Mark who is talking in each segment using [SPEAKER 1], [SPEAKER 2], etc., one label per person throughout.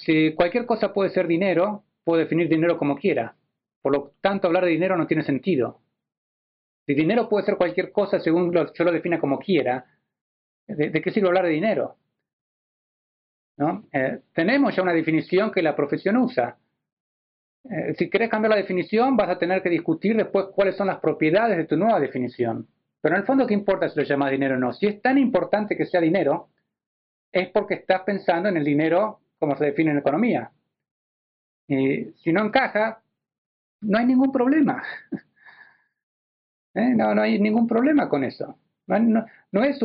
[SPEAKER 1] si cualquier cosa puede ser dinero, puedo definir dinero como quiera. Por lo tanto, hablar de dinero no tiene sentido. Si dinero puede ser cualquier cosa según yo lo defina como quiera, ¿de, qué sirve hablar de dinero? ¿No? Eh, tenemos ya una definición que la profesión usa. Eh, si quieres cambiar la definición, vas a tener que discutir después cuáles son las propiedades de tu nueva definición. Pero en el fondo, ¿qué importa si lo llamas dinero o no? Si es tan importante que sea dinero, es porque estás pensando en el dinero como se define en economía. Y si no encaja, no hay ningún problema. ¿Eh? no, no hay ningún problema con eso. No, es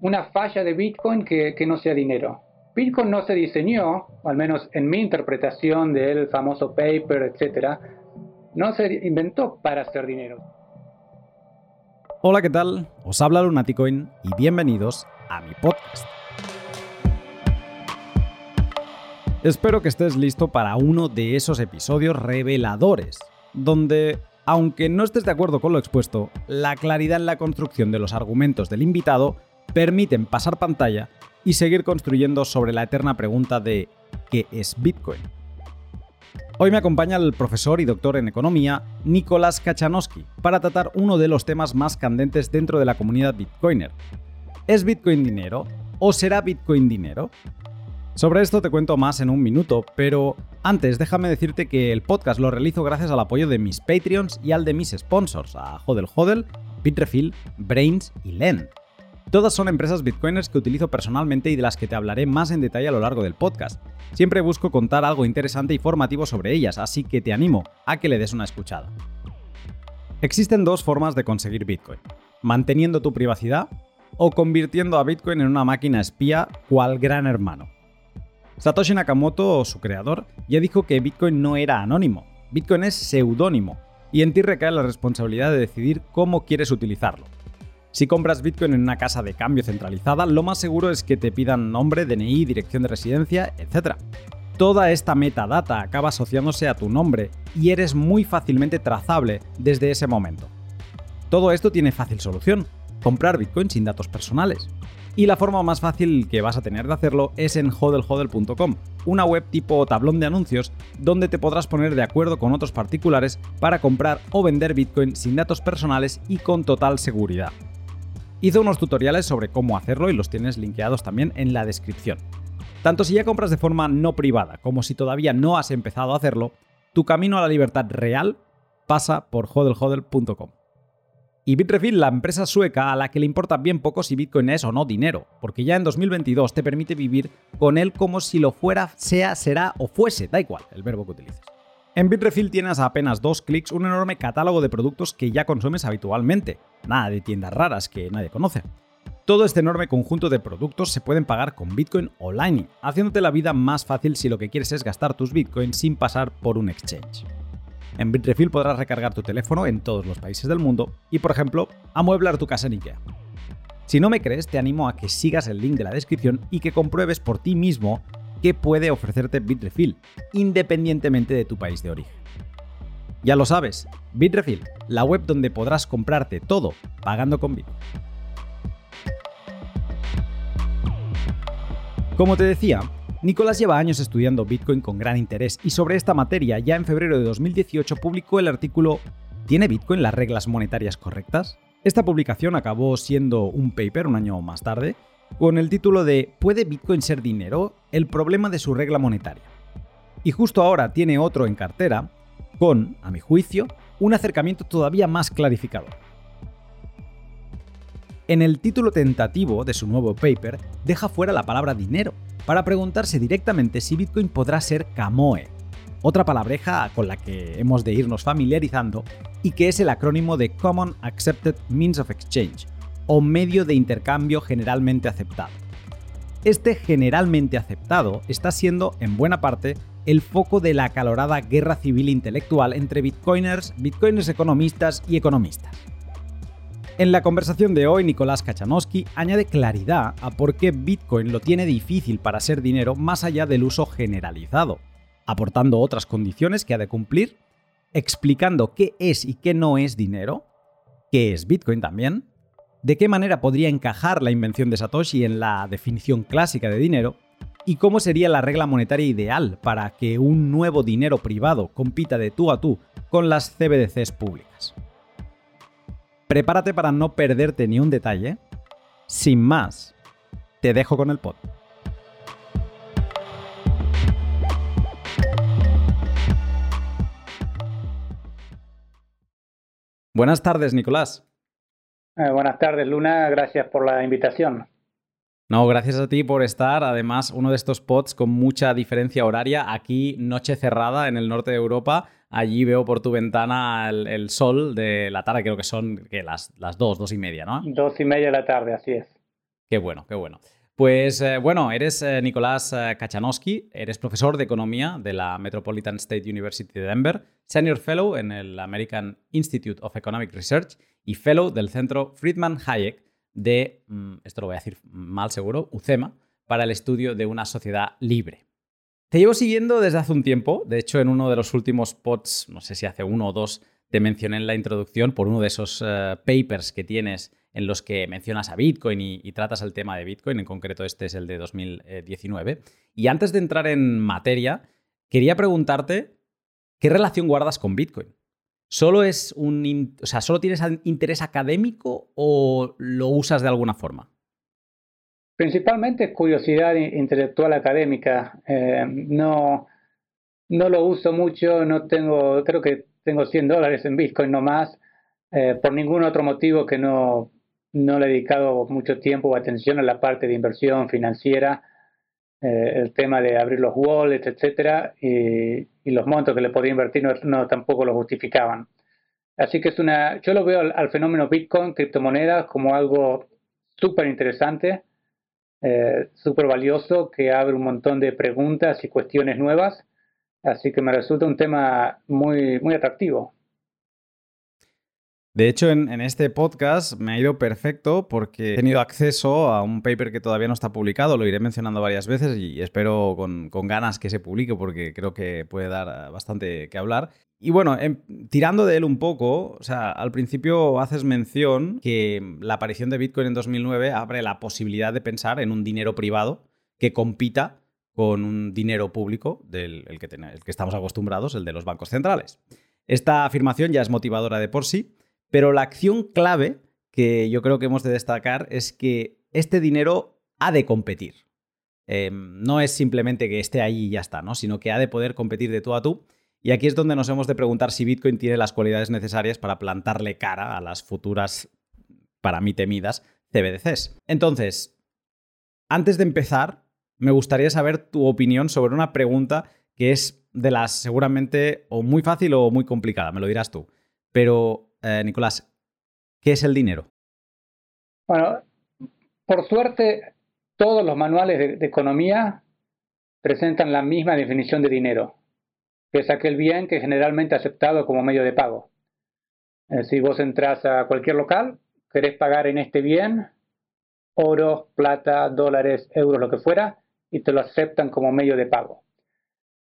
[SPEAKER 1] una falla de Bitcoin que, no sea dinero. Bitcoin no se diseñó, al menos en mi interpretación del famoso paper, etc., no se inventó para hacer dinero.
[SPEAKER 2] Hola, ¿qué tal? Os habla Lunaticoin y bienvenidos a mi podcast. Espero que estés listo para uno de esos episodios reveladores, donde, aunque no estés de acuerdo con lo expuesto, la claridad en la construcción de los argumentos del invitado permiten pasar pantalla y seguir construyendo sobre la eterna pregunta de ¿qué es Bitcoin? Hoy me acompaña el profesor y doctor en economía Nicolás Kachanowski para tratar uno de los temas más candentes dentro de la comunidad Bitcoiner. ¿Es Bitcoin dinero o será Bitcoin dinero? Sobre esto te cuento más en un minuto, pero antes déjame decirte que el podcast lo realizo gracias al apoyo de mis Patreons y al de mis sponsors, a Hodel Hodel, Bitrefill, Brains y Len. Todas son empresas bitcoiners que utilizo personalmente y de las que te hablaré más en detalle a lo largo del podcast. Siempre busco contar algo interesante y formativo sobre ellas, así que te animo a que le des una escuchada. Existen dos formas de conseguir Bitcoin. Manteniendo tu privacidad o convirtiendo a Bitcoin en una máquina espía cual gran hermano. Satoshi Nakamoto, su creador, ya dijo que Bitcoin no era anónimo, Bitcoin es seudónimo, y en ti recae la responsabilidad de decidir cómo quieres utilizarlo. Si compras Bitcoin en una casa de cambio centralizada, lo más seguro es que te pidan nombre, DNI, dirección de residencia, etc. Toda esta metadata acaba asociándose a tu nombre y eres muy fácilmente trazable desde ese momento. Todo esto tiene fácil solución, comprar Bitcoin sin datos personales. Y la forma más fácil que vas a tener de hacerlo es en hodelhodel.com, una web tipo tablón de anuncios donde te podrás poner de acuerdo con otros particulares para comprar o vender Bitcoin sin datos personales y con total seguridad. Hice unos tutoriales sobre cómo hacerlo y los tienes linkeados también en la descripción. Tanto si ya compras de forma no privada como si todavía no has empezado a hacerlo, tu camino a la libertad real pasa por hodlhodl.com. Y Bitrefill, la empresa sueca a la que le importa bien poco si Bitcoin es o no dinero, porque ya en 2022 te permite vivir con él como si lo fuera, sea, será o fuese, da igual el verbo que utilices. En Bitrefill tienes a apenas dos clics un enorme catálogo de productos que ya consumes habitualmente, nada de tiendas raras que nadie conoce. Todo este enorme conjunto de productos se pueden pagar con Bitcoin o Lightning, haciéndote la vida más fácil si lo que quieres es gastar tus Bitcoins sin pasar por un exchange. En Bitrefill podrás recargar tu teléfono en todos los países del mundo y, por ejemplo, amueblar tu casa en IKEA. Si no me crees, te animo a que sigas el link de la descripción y que compruebes por ti mismo qué puede ofrecerte Bitrefill, independientemente de tu país de origen. Ya lo sabes, Bitrefill, la web donde podrás comprarte todo pagando con Bit. Como te decía, Nicolás lleva años estudiando Bitcoin con gran interés y sobre esta materia ya en febrero de 2018 publicó el artículo ¿Tiene Bitcoin las reglas monetarias correctas? Esta publicación acabó siendo un paper un año más tarde con el título de ¿Puede Bitcoin ser dinero? El problema de su regla monetaria. Y justo ahora tiene otro en cartera, con, a mi juicio, un acercamiento todavía más clarificador. En el título tentativo de su nuevo paper, deja fuera la palabra dinero, para preguntarse directamente si Bitcoin podrá ser Camoe, otra palabreja con la que hemos de irnos familiarizando y que es el acrónimo de Common Accepted Means of Exchange, o medio de intercambio generalmente aceptado. Este generalmente aceptado está siendo, en buena parte, el foco de la acalorada guerra civil intelectual entre bitcoiners, bitcoiners economistas y economistas. En la conversación de hoy, Nicolás Kachanowski añade claridad a por qué Bitcoin lo tiene difícil para ser dinero más allá del uso generalizado, aportando otras condiciones que ha de cumplir, explicando qué es y qué no es dinero, qué es Bitcoin también, de qué manera podría encajar la invención de Satoshi en la definición clásica de dinero y cómo sería la regla monetaria ideal para que un nuevo dinero privado compita de tú a tú con las CBDCs públicas. Prepárate para no perderte ni un detalle. Sin más, te dejo con el pod. Buenas tardes, Nicolás.
[SPEAKER 1] Eh, buenas tardes, Luna. Gracias por la invitación.
[SPEAKER 2] No, gracias a ti por estar. Además, uno de estos pods con mucha diferencia horaria. Aquí, noche cerrada en el norte de Europa. Allí veo por tu ventana el, sol de la tarde, creo que son las, las dos, dos y media, ¿no?
[SPEAKER 1] Dos y media de la tarde, así es.
[SPEAKER 2] Qué bueno, qué bueno. Pues eh, bueno, eres eh, Nicolás eh, Kachanowski, eres profesor de economía de la Metropolitan State University de Denver, senior fellow en el American Institute of Economic Research y fellow del centro Friedman Hayek de, mm, esto lo voy a decir mal seguro, UCEMA, para el estudio de una sociedad libre. Te llevo siguiendo desde hace un tiempo, de hecho en uno de los últimos pods, no sé si hace uno o dos, te mencioné en la introducción por uno de esos eh, papers que tienes en los que mencionas a Bitcoin y, y, tratas el tema de Bitcoin, en concreto este es el de 2019. Y antes de entrar en materia, quería preguntarte, ¿qué relación guardas con Bitcoin? ¿Solo es un, o sea, solo tienes interés académico o lo usas de alguna forma?
[SPEAKER 1] Principalmente curiosidad intelectual académica. Eh, no, no lo uso mucho, no tengo, creo que tengo 100 dólares en Bitcoin no más, eh, por ningún otro motivo que no, no le he dedicado mucho tiempo o atención a la parte de inversión financiera, eh, el tema de abrir los wallets, etcétera, y, y los montos que le podía invertir no, tampoco lo justificaban. Así que es una, yo lo veo al, fenómeno Bitcoin, criptomonedas, como algo súper interesante, eh, súper valioso, que abre un montón de preguntas y cuestiones nuevas. Así que me resulta un tema muy, muy atractivo.
[SPEAKER 2] De hecho, en, este podcast me ha ido perfecto porque he tenido acceso a un paper que todavía no está publicado, lo iré mencionando varias veces y espero con, ganas que se publique porque creo que puede dar bastante que hablar. Y bueno, em, tirando de él un poco, o sea, al principio haces mención que la aparición de Bitcoin en 2009 abre la posibilidad de pensar en un dinero privado que compita con un dinero público del que, el que estamos acostumbrados, el de los bancos centrales. Esta afirmación ya es motivadora de por sí pero la acción clave que yo creo que hemos de destacar es que este dinero ha de competir. Em, no es simplemente que esté ahí y ya está, ¿no? sino que ha de poder competir de tú a tú. Y aquí es donde nos hemos de preguntar si Bitcoin tiene las cualidades necesarias para plantarle cara a las futuras, para mí temidas, CBDCs. Entonces, antes de empezar, me gustaría saber tu opinión sobre una pregunta que es de las seguramente o muy fácil o muy complicada, me lo dirás tú. Pero eh, Nicolás, ¿qué es el dinero?
[SPEAKER 1] Bueno, por suerte, todos los manuales de, economía presentan la misma definición de dinero, que es aquel bien que generalmente aceptado como medio de pago. si vos entras a cualquier local, querés pagar en este bien, oro, plata, dólares, euros, lo que fuera, y te lo aceptan como medio de pago.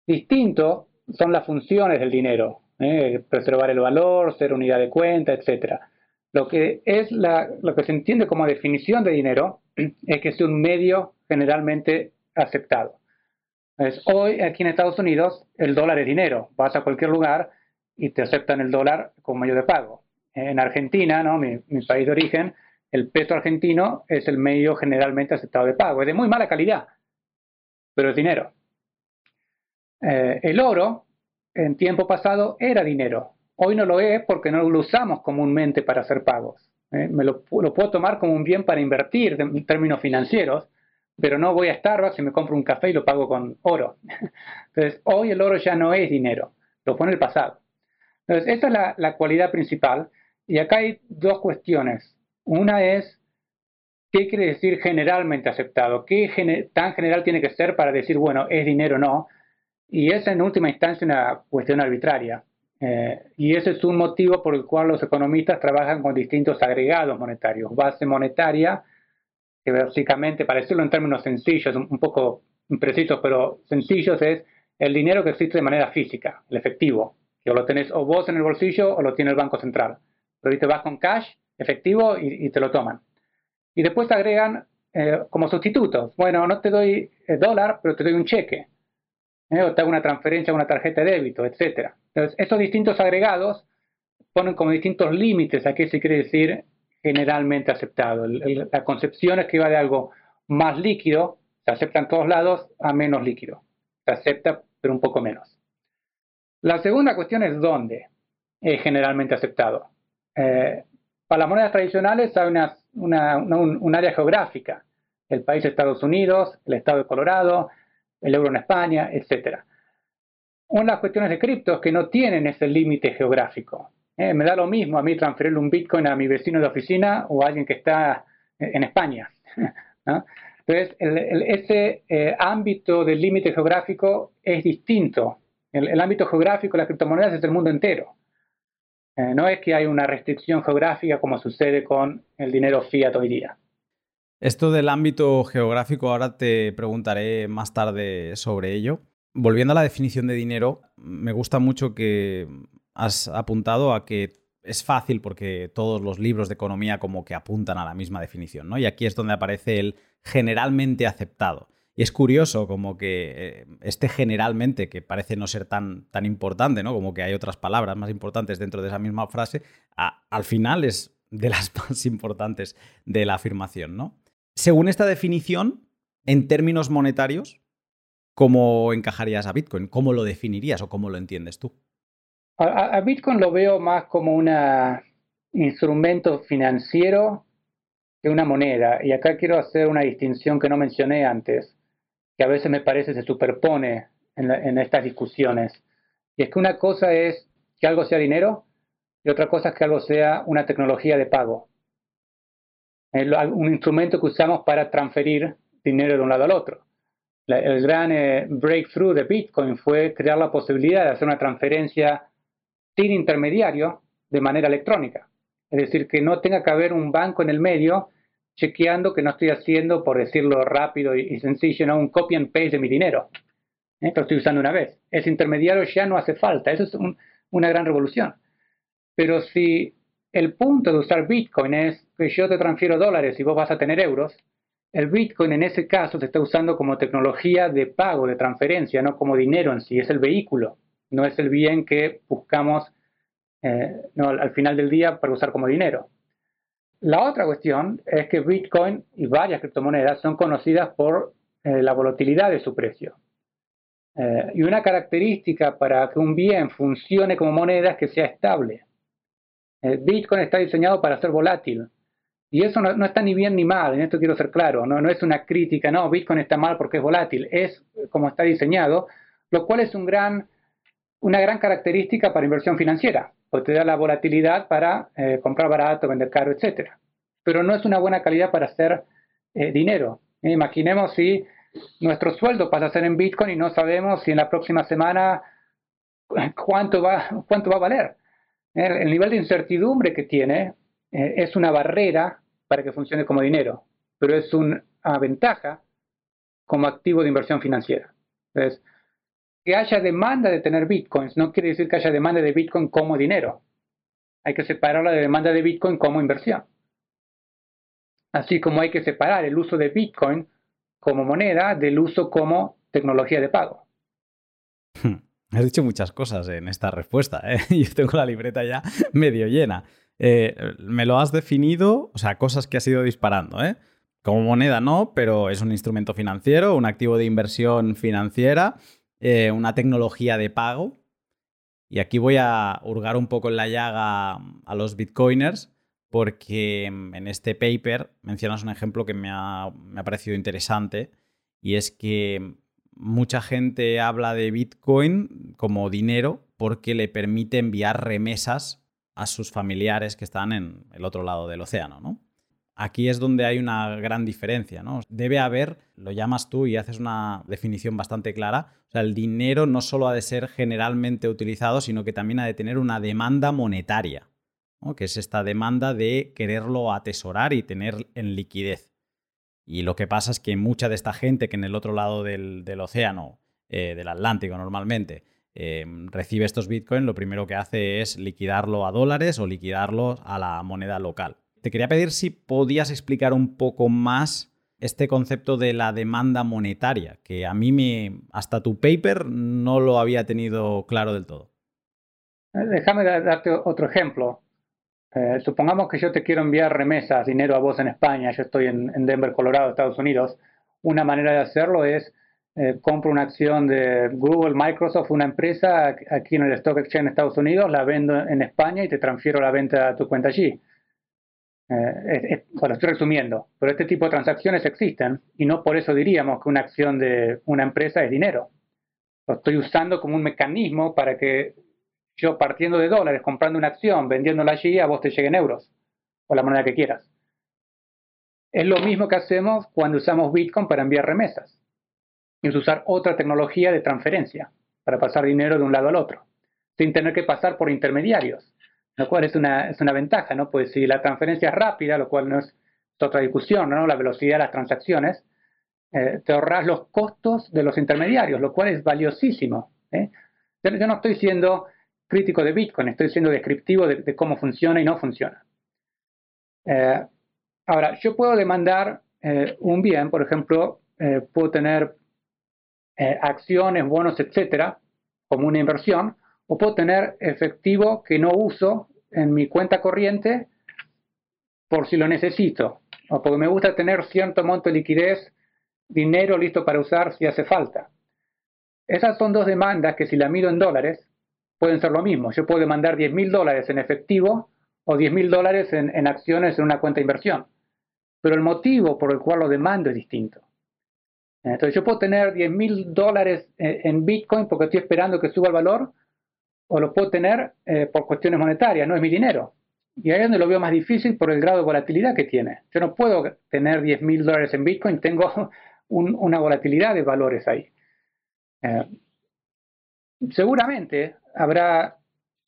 [SPEAKER 1] Distinto son las funciones del dinero. ¿eh? preservar el valor, ser unidad de cuenta, etc. Lo que, es la, lo que se entiende como definición de dinero es que es un medio generalmente aceptado. Hoy aquí en Estados Unidos el dólar es dinero. Vas a cualquier lugar y te aceptan el dólar como medio de pago. En Argentina, ¿no? mi, país de origen, el peso argentino es el medio generalmente aceptado de pago. Es de muy mala calidad, pero es dinero. Eh, el oro en tiempo pasado era dinero. Hoy no lo es porque no lo usamos comúnmente para hacer pagos. ¿eh? Me lo, puedo tomar como un bien para invertir en términos financieros, pero no voy a Starbucks y me compro un café y lo pago con oro. Entonces, hoy el oro ya no es dinero, lo pone el pasado. Entonces, esa es la, cualidad principal. Y acá hay dos cuestiones. Una es, ¿qué quiere decir generalmente aceptado? ¿Qué tan general tiene que ser para decir, bueno, es dinero o no? Y es en última instancia una cuestión arbitraria. Eh, y ese es un motivo por el cual los economistas trabajan con distintos agregados monetarios. Base monetaria, que básicamente, para decirlo en términos sencillos, un, poco imprecisos, pero sencillos, es el dinero que existe de manera física, el efectivo, que lo tenés o vos en el bolsillo o lo tiene el Banco Central. Pero ahí te vas con cash, efectivo, y, te lo toman. Y después agregan eh, como sustitutos. Bueno, no te doy dólar, pero te doy un cheque. o te hago una transferencia una tarjeta de débito, etc. Entonces, esos distintos agregados ponen como distintos límites a qué se quiere decir generalmente aceptado. la concepción es que va de algo más líquido, se acepta en todos lados, a menos líquido. Se acepta, pero un poco menos. La segunda cuestión es dónde es generalmente aceptado. Eh, para las monedas tradicionales hay un, área geográfica. El país de Estados Unidos, el estado de Colorado, el euro en España, etc. Una cuestiones de criptos que no tienen ese límite geográfico. Eh, me da lo mismo a mí transferirle un Bitcoin a mi vecino de oficina o a alguien que está en España. Entonces, ese eh, ámbito del límite geográfico es distinto. El, ámbito geográfico de las criptomonedas es el mundo entero. Eh, no es que hay una restricción geográfica como sucede con el dinero fiat hoy día.
[SPEAKER 2] Esto del ámbito geográfico, ahora te preguntaré más tarde sobre ello. Volviendo a la definición de dinero, me gusta mucho que has apuntado a que es fácil porque todos los libros de economía como que apuntan a la misma definición, ¿no? Y aquí es donde aparece el generalmente aceptado. Y es curioso como que eh, este generalmente, que parece no ser tan, tan importante, ¿no? Como que hay otras palabras más importantes dentro de esa misma frase, al final es de las más importantes de la afirmación, ¿no? Según esta definición, en términos monetarios, ¿cómo encajarías a Bitcoin? ¿Cómo lo definirías o cómo lo entiendes tú?
[SPEAKER 1] A, Bitcoin lo veo más como un instrumento financiero que una moneda. Y acá quiero hacer una distinción que no mencioné antes, que a veces me parece se superpone en, estas discusiones. Y es que una cosa es que algo sea dinero y otra cosa es que algo sea una tecnología de pago. un instrumento que usamos para transferir dinero de un lado al otro. el gran eh, breakthrough de Bitcoin fue crear la posibilidad de hacer una transferencia sin intermediario de manera electrónica. Es decir, que no tenga que haber un banco en el medio chequeando que no estoy haciendo, por decirlo rápido y, sencillo, ¿no? un copy and paste de mi dinero. ¿eh? Lo estoy usando una vez. Ese intermediario ya no hace falta. Eso es una gran revolución. Pero si el punto de usar Bitcoin es que yo te transfiero dólares y vos vas a tener euros, el Bitcoin en ese caso se está usando como tecnología de pago, de transferencia, no como dinero en sí, es el vehículo no es el bien que buscamos eh, al final del día para usar como dinero. La otra cuestión es que Bitcoin y varias criptomonedas son conocidas por eh, la volatilidad de su precio. Eh, y una característica para que un bien funcione como moneda es que sea estable. Bitcoin está diseñado para ser volátil. Y eso no, está ni bien ni mal, en esto quiero ser claro, no, no es una crítica, no, Bitcoin está mal porque es volátil, es como está diseñado, lo cual es un gran una gran característica para inversión financiera, porque te da la volatilidad para eh, comprar barato, vender caro, etc. Pero no es una buena calidad para hacer eh, dinero. Imaginemos si nuestro sueldo pasa a ser en Bitcoin y no sabemos si en la próxima semana cuánto va, cuánto va a valer. El, nivel de incertidumbre que tiene eh, es una barrera para que funcione como dinero, pero es una ventaja como activo de inversión financiera. Entonces, que haya demanda de tener bitcoins no quiere decir que haya demanda de bitcoin como dinero. Hay que separar la demanda de bitcoin como inversión. Así como hay que separar el uso de bitcoin como moneda del uso como tecnología de pago.
[SPEAKER 2] Has dicho muchas cosas en esta respuesta. ¿eh? Yo tengo la libreta ya medio llena. Eh, me lo has definido, o sea, cosas que has ido disparando. ¿eh? Como moneda no, pero es un instrumento financiero, un activo de inversión financiera eh, una tecnología de pago. Y aquí voy a hurgar un poco en la llaga a los bitcoiners porque en este paper mencionas un ejemplo que me ha, me ha parecido interesante y es que mucha gente habla de Bitcoin como dinero porque le permite enviar remesas a sus familiares que están en el otro lado del océano, ¿no? Aquí es donde hay una gran diferencia, ¿no? Debe haber, lo llamas tú y haces una definición bastante clara, o sea, el dinero no solo ha de ser generalmente utilizado, sino que también ha de tener una demanda monetaria, que es esta demanda de quererlo atesorar y tener en liquidez. Y lo que pasa es que mucha de esta gente que en el otro lado del, océano, eh, del Atlántico normalmente, eh, recibe estos bitcoins, lo primero que hace es liquidarlo a dólares o liquidarlo a la moneda local te quería pedir si podías explicar un poco más este concepto de la demanda monetaria, que a mí me, hasta tu paper no lo había tenido claro del todo.
[SPEAKER 1] Déjame darte otro ejemplo. Eh, supongamos que yo te quiero enviar remesas, dinero a vos en España, yo estoy en, Denver, Colorado, Estados Unidos. Una manera de hacerlo es eh, compro una acción de Google, Microsoft, una empresa aquí en el Stock Exchange en Estados Unidos, la vendo en España y te transfiero la venta a tu cuenta allí. Eh, bueno, estoy resumiendo, pero este tipo de transacciones existen y no por eso diríamos que una acción de una empresa es dinero. Lo estoy usando como un mecanismo para que yo partiendo de dólares, comprando una acción, vendiéndola allí, a vos te lleguen euros o la moneda que quieras. Es lo mismo que hacemos cuando usamos Bitcoin para enviar remesas. Es usar otra tecnología de transferencia para pasar dinero de un lado al otro, sin tener que pasar por intermediarios lo cual es una, es una ventaja, ¿no? Pues si la transferencia es rápida, lo cual no es otra discusión, ¿no? La velocidad de las transacciones, eh, te ahorras los costos de los intermediarios, lo cual es valiosísimo. ¿eh? Yo, no estoy siendo crítico de Bitcoin, estoy siendo descriptivo de, cómo funciona y no funciona. Eh, ahora, yo puedo demandar un bien, por ejemplo, puedo tener acciones, bonos, etcétera, como una inversión, o puedo tener efectivo que no uso en mi cuenta corriente por si lo necesito, o porque me gusta tener cierto monto de liquidez, dinero listo para usar si hace falta. Esas son dos demandas que si la mido en dólares, pueden ser lo mismo. Yo puedo demandar 10 mil dólares en efectivo o 10 mil dólares en, acciones en una cuenta de inversión. Pero el motivo por el cual lo demando es distinto. Entonces yo puedo tener 10 mil dólares en Bitcoin porque estoy esperando que suba el valor, o lo puedo tener eh, por cuestiones monetarias, no es mi dinero. Y ahí es donde lo veo más difícil por el grado de volatilidad que tiene. Yo no puedo tener 10 mil dólares en Bitcoin, tengo una volatilidad de valores ahí. Eh, seguramente habrá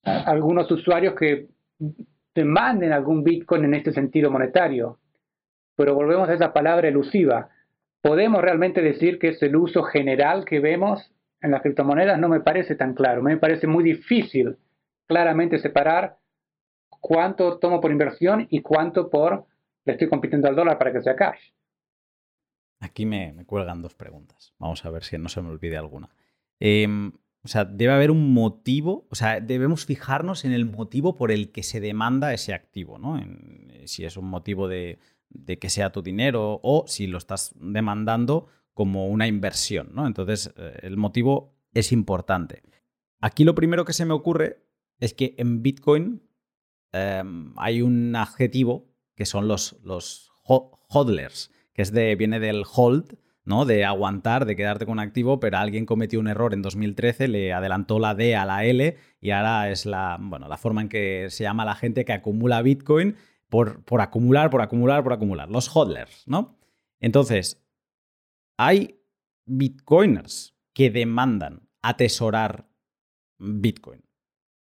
[SPEAKER 1] algunos usuarios que demanden algún Bitcoin en este sentido monetario, pero volvemos a esa palabra elusiva. ¿Podemos realmente decir que es el uso general que vemos en las criptomonedas no me parece tan claro. Me parece muy difícil claramente separar cuánto tomo por inversión y cuánto por le estoy compitiendo al dólar para que sea cash.
[SPEAKER 2] Aquí me, cuelgan dos preguntas. Vamos a ver si no se me olvide alguna. Em, o sea, debe haber un motivo, o sea, debemos fijarnos en el motivo por el que se demanda ese activo, ¿no? si es un motivo de que sea tu dinero o si lo estás demandando como una inversión, ¿no? Entonces, eh, el motivo es importante. Aquí lo primero que se me ocurre es que en Bitcoin em, hay un adjetivo que son los, los hodlers, que es de, viene del hold, ¿no? De aguantar, de quedarte con un activo, pero alguien cometió un error en 2013, le adelantó la D a la L y ahora es la, bueno, la forma en que se llama la gente que acumula Bitcoin por, por acumular, por acumular, por acumular. Los hodlers, ¿no? Entonces, hay bitcoiners que demandan atesorar bitcoin.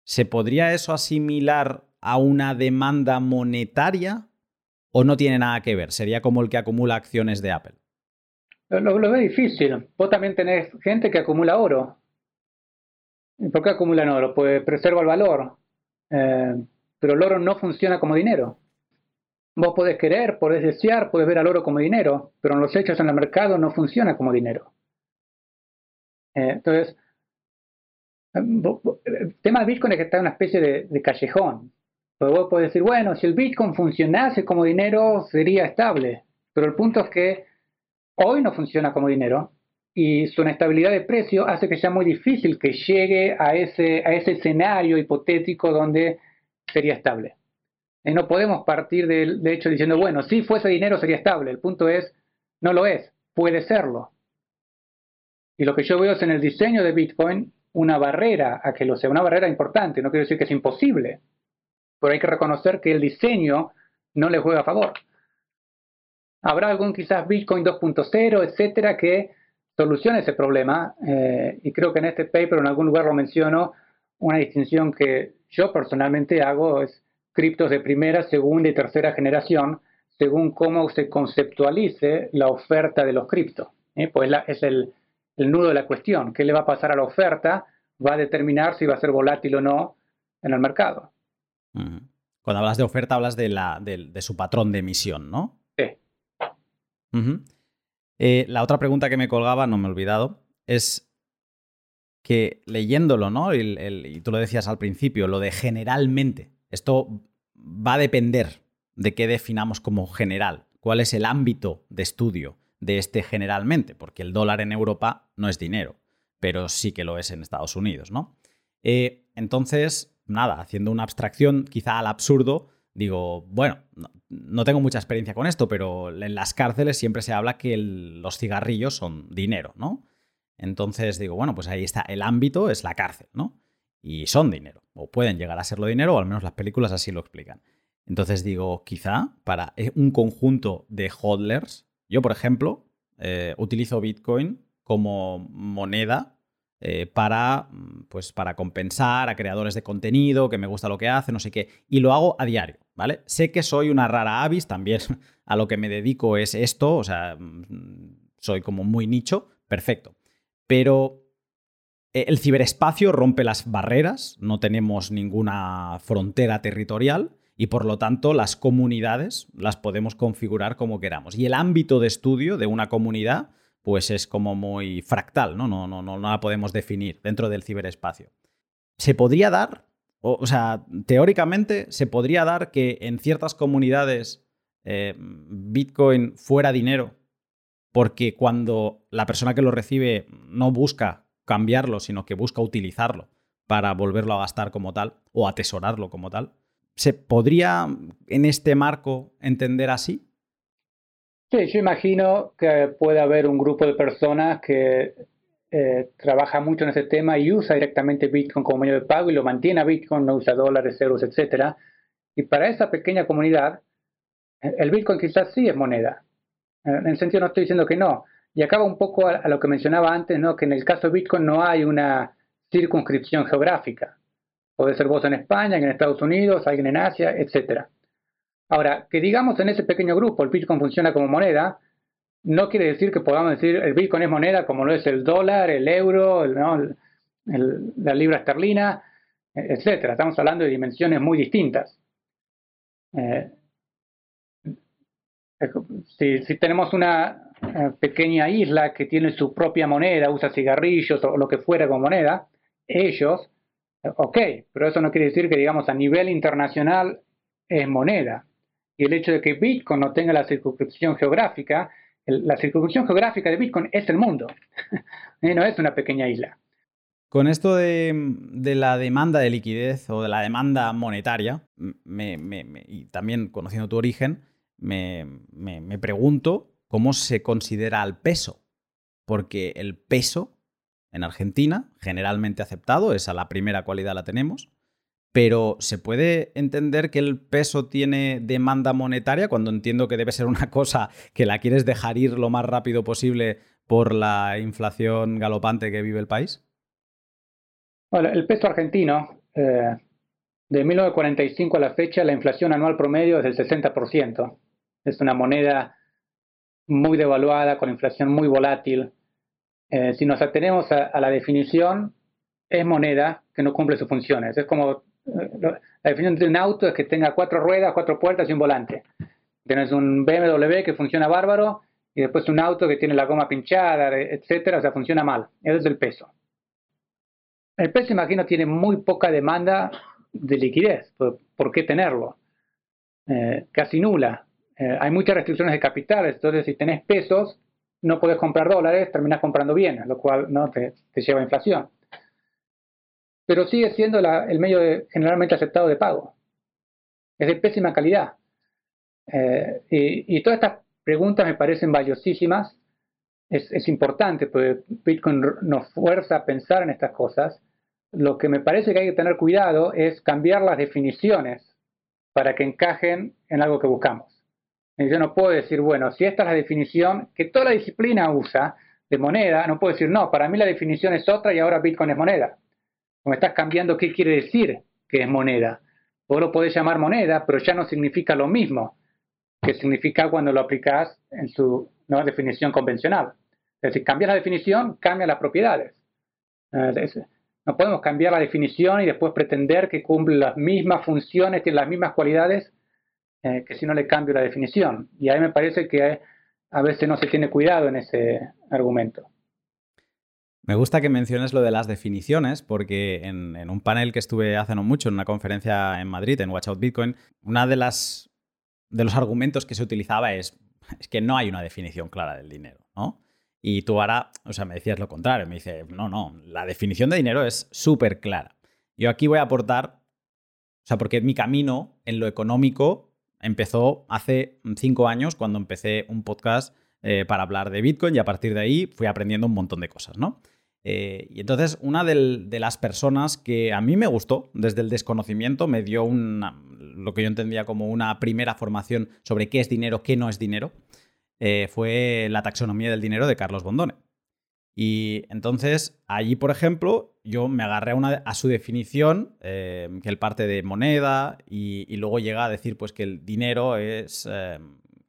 [SPEAKER 2] ¿Se podría eso asimilar a una demanda monetaria o no tiene nada que ver? Sería como el que acumula acciones de Apple.
[SPEAKER 1] Lo, veo difícil. Vos también tenés gente que acumula oro. ¿Por qué acumulan oro? Pues preserva el valor. Eh, pero el oro no funciona como dinero. Vos podés querer, podés desear, podés ver al oro como dinero, pero en los hechos en el mercado no funciona como dinero. Eh, entonces, el tema del Bitcoin es que está en una especie de, callejón. Pues vos podés decir, bueno, si el Bitcoin funcionase como dinero, sería estable. Pero el punto es que hoy no funciona como dinero y su inestabilidad de precio hace que sea muy difícil que llegue a ese, a ese escenario hipotético donde sería estable. No podemos partir del de hecho diciendo, bueno, si fuese dinero sería estable. El punto es, no lo es, puede serlo. Y lo que yo veo es en el diseño de Bitcoin una barrera a que lo sea, una barrera importante. No quiero decir que es imposible, pero hay que reconocer que el diseño no le juega a favor. Habrá algún quizás Bitcoin 2.0, etcétera, que solucione ese problema. Eh, y creo que en este paper en algún lugar lo menciono, una distinción que yo personalmente hago es criptos de primera, segunda y tercera generación, según cómo se conceptualice la oferta de los criptos. ¿eh? Pues es el, nudo de la cuestión. ¿Qué le va a pasar a la oferta? Va a determinar si va a ser volátil o no en el mercado.
[SPEAKER 2] Cuando hablas de oferta, hablas de, la, de, su patrón de emisión, ¿no?
[SPEAKER 1] Sí.
[SPEAKER 2] Eh, la otra pregunta que me colgaba, no me he olvidado, es que leyéndolo, ¿no? y tú lo decías al principio, lo de generalmente. Esto va a depender de qué definamos como general, cuál es el ámbito de estudio de este generalmente, porque el dólar en Europa no es dinero, pero sí que lo es en Estados Unidos, ¿no? Eh, entonces, nada, haciendo una abstracción quizá al absurdo, digo, bueno, no, tengo mucha experiencia con esto, pero en las cárceles siempre se habla que los cigarrillos son dinero, ¿no? Entonces digo, bueno, pues ahí está, el ámbito es la cárcel, ¿no? Y son dinero, o pueden llegar a serlo dinero, o al menos las películas así lo explican. Entonces digo, quizá para eh, un conjunto de hodlers, yo por ejemplo, eh, utilizo Bitcoin como moneda eh, para, mm, pues, para compensar a creadores de contenido, que me gusta lo que hacen, no sé qué, y lo hago a diario, ¿vale? Sé que soy una rara avis, también a lo que me dedico es esto, o sea, mm, soy como muy nicho, perfecto. Pero el ciberespacio rompe las barreras, no tenemos ninguna frontera territorial y por lo tanto las comunidades las podemos configurar como queramos. Y el ámbito de estudio de una comunidad pues es como muy fractal, ¿no? No, no, no, la podemos definir dentro del ciberespacio. ¿Se podría dar, o, sea, teóricamente se podría dar que en ciertas comunidades eh, Bitcoin fuera dinero? Porque cuando la persona que lo recibe no busca cambiarlo, sino que busca utilizarlo para volverlo a gastar como tal o atesorarlo como tal. ¿Se podría en este marco entender así?
[SPEAKER 1] Sí, yo imagino que puede haber un grupo de personas que eh, trabaja mucho en ese tema y usa directamente Bitcoin como medio de pago y lo mantiene a Bitcoin, no usa dólares, euros, etc. Y para esa pequeña comunidad, el Bitcoin quizás sí es moneda. En el sentido no estoy diciendo que no. Y acaba un poco a, lo que mencionaba antes, ¿no? que en el caso de Bitcoin no hay una circunscripción geográfica. Puede ser vos en España, en Estados Unidos, alguien en Asia, etc. Ahora, que digamos en ese pequeño grupo el Bitcoin funciona como moneda, no quiere decir que podamos decir el Bitcoin es moneda como lo es el dólar, el euro, la libra esterlina, etc. Estamos hablando de dimensiones muy distintas. Eh, si, tenemos una pequeña isla que tiene su propia moneda, usa cigarrillos o lo que fuera como moneda, ellos Ok, pero eso no quiere decir que, digamos, a nivel internacional es moneda. Y el hecho de que Bitcoin no tenga la circunscripción geográfica, la circunscripción geográfica de Bitcoin es el mundo, no es una pequeña isla.
[SPEAKER 2] Con esto de, la demanda de liquidez o de la demanda monetaria, y también conociendo tu origen, me, pregunto cómo se considera el peso. Porque el peso en Argentina, generalmente aceptado, esa la primera cualidad la tenemos, pero ¿se puede entender que el peso tiene demanda monetaria cuando entiendo que debe ser una cosa que la quieres dejar ir lo más rápido posible por la inflación galopante que vive el país?
[SPEAKER 1] Bueno, el peso argentino, eh, de 1945 a la fecha, la inflación anual promedio es del 60%. Es una moneda muy devaluada, con inflación muy volátil. Eh, si nos atenemos a, la definición, es moneda que no cumple sus funciones. Es como eh, la definición de un auto es que tenga cuatro ruedas, cuatro puertas y un volante. Tienes un BMW que funciona bárbaro y después un auto que tiene la goma pinchada, etcétera, o sea, funciona mal. Eso es el peso. El peso, imagino, tiene muy poca demanda de liquidez. ¿Por, qué tenerlo? Eh, casi nula. Hay muchas restricciones de capital, entonces si tenés pesos, no puedes comprar dólares, terminas comprando bienes, lo cual no te, lleva a inflación. Pero sigue siendo el medio generalmente aceptado de pago. Es de pésima calidad. Eh, y, todas estas preguntas me parecen valiosísimas. Es, es, importante, porque Bitcoin nos fuerza a pensar en estas cosas. Lo que me parece que hay que tener cuidado es cambiar las definiciones para que encajen en algo que buscamos. Yo no puedo decir, bueno, si esta es la definición que toda la disciplina usa de moneda, no puedo decir, no, para mí la definición es otra y ahora Bitcoin es moneda. O me estás cambiando qué quiere decir que es moneda. Vos lo podés llamar moneda, pero ya no significa lo mismo que significa cuando lo aplicás en su definición convencional. Es decir, cambiar la definición, cambia las propiedades. No podemos cambiar la definición y después pretender que cumple las mismas funciones, tiene las mismas cualidades eh, que si no le cambio la definición. Y ahí me parece que a veces no se tiene cuidado en ese argumento.
[SPEAKER 2] Me gusta que menciones lo de las definiciones, porque en, un panel que estuve hace no mucho, en una conferencia en Madrid, en Watch Out Bitcoin, una de las de los argumentos que se utilizaba es, es que no hay una definición clara del dinero, ¿no? Y tú ahora, o sea, me decías lo contrario, me dice, no, no, la definición de dinero es súper clara. Yo aquí voy a aportar, o sea, porque mi camino en lo económico empezó hace cinco años cuando empecé un podcast eh, para hablar de Bitcoin y a partir de ahí fui aprendiendo un montón de cosas, ¿no? Eh, y entonces una de las personas que a mí me gustó desde el desconocimiento me dio lo que yo entendía como una primera formación sobre qué es dinero, qué no es dinero, eh, fue la taxonomía del dinero de Carlos Bondone. Y entonces allí, por ejemplo, yo me agarré a, una, a su definición, eh, que él parte de moneda, y, luego llega a decir pues, que el dinero es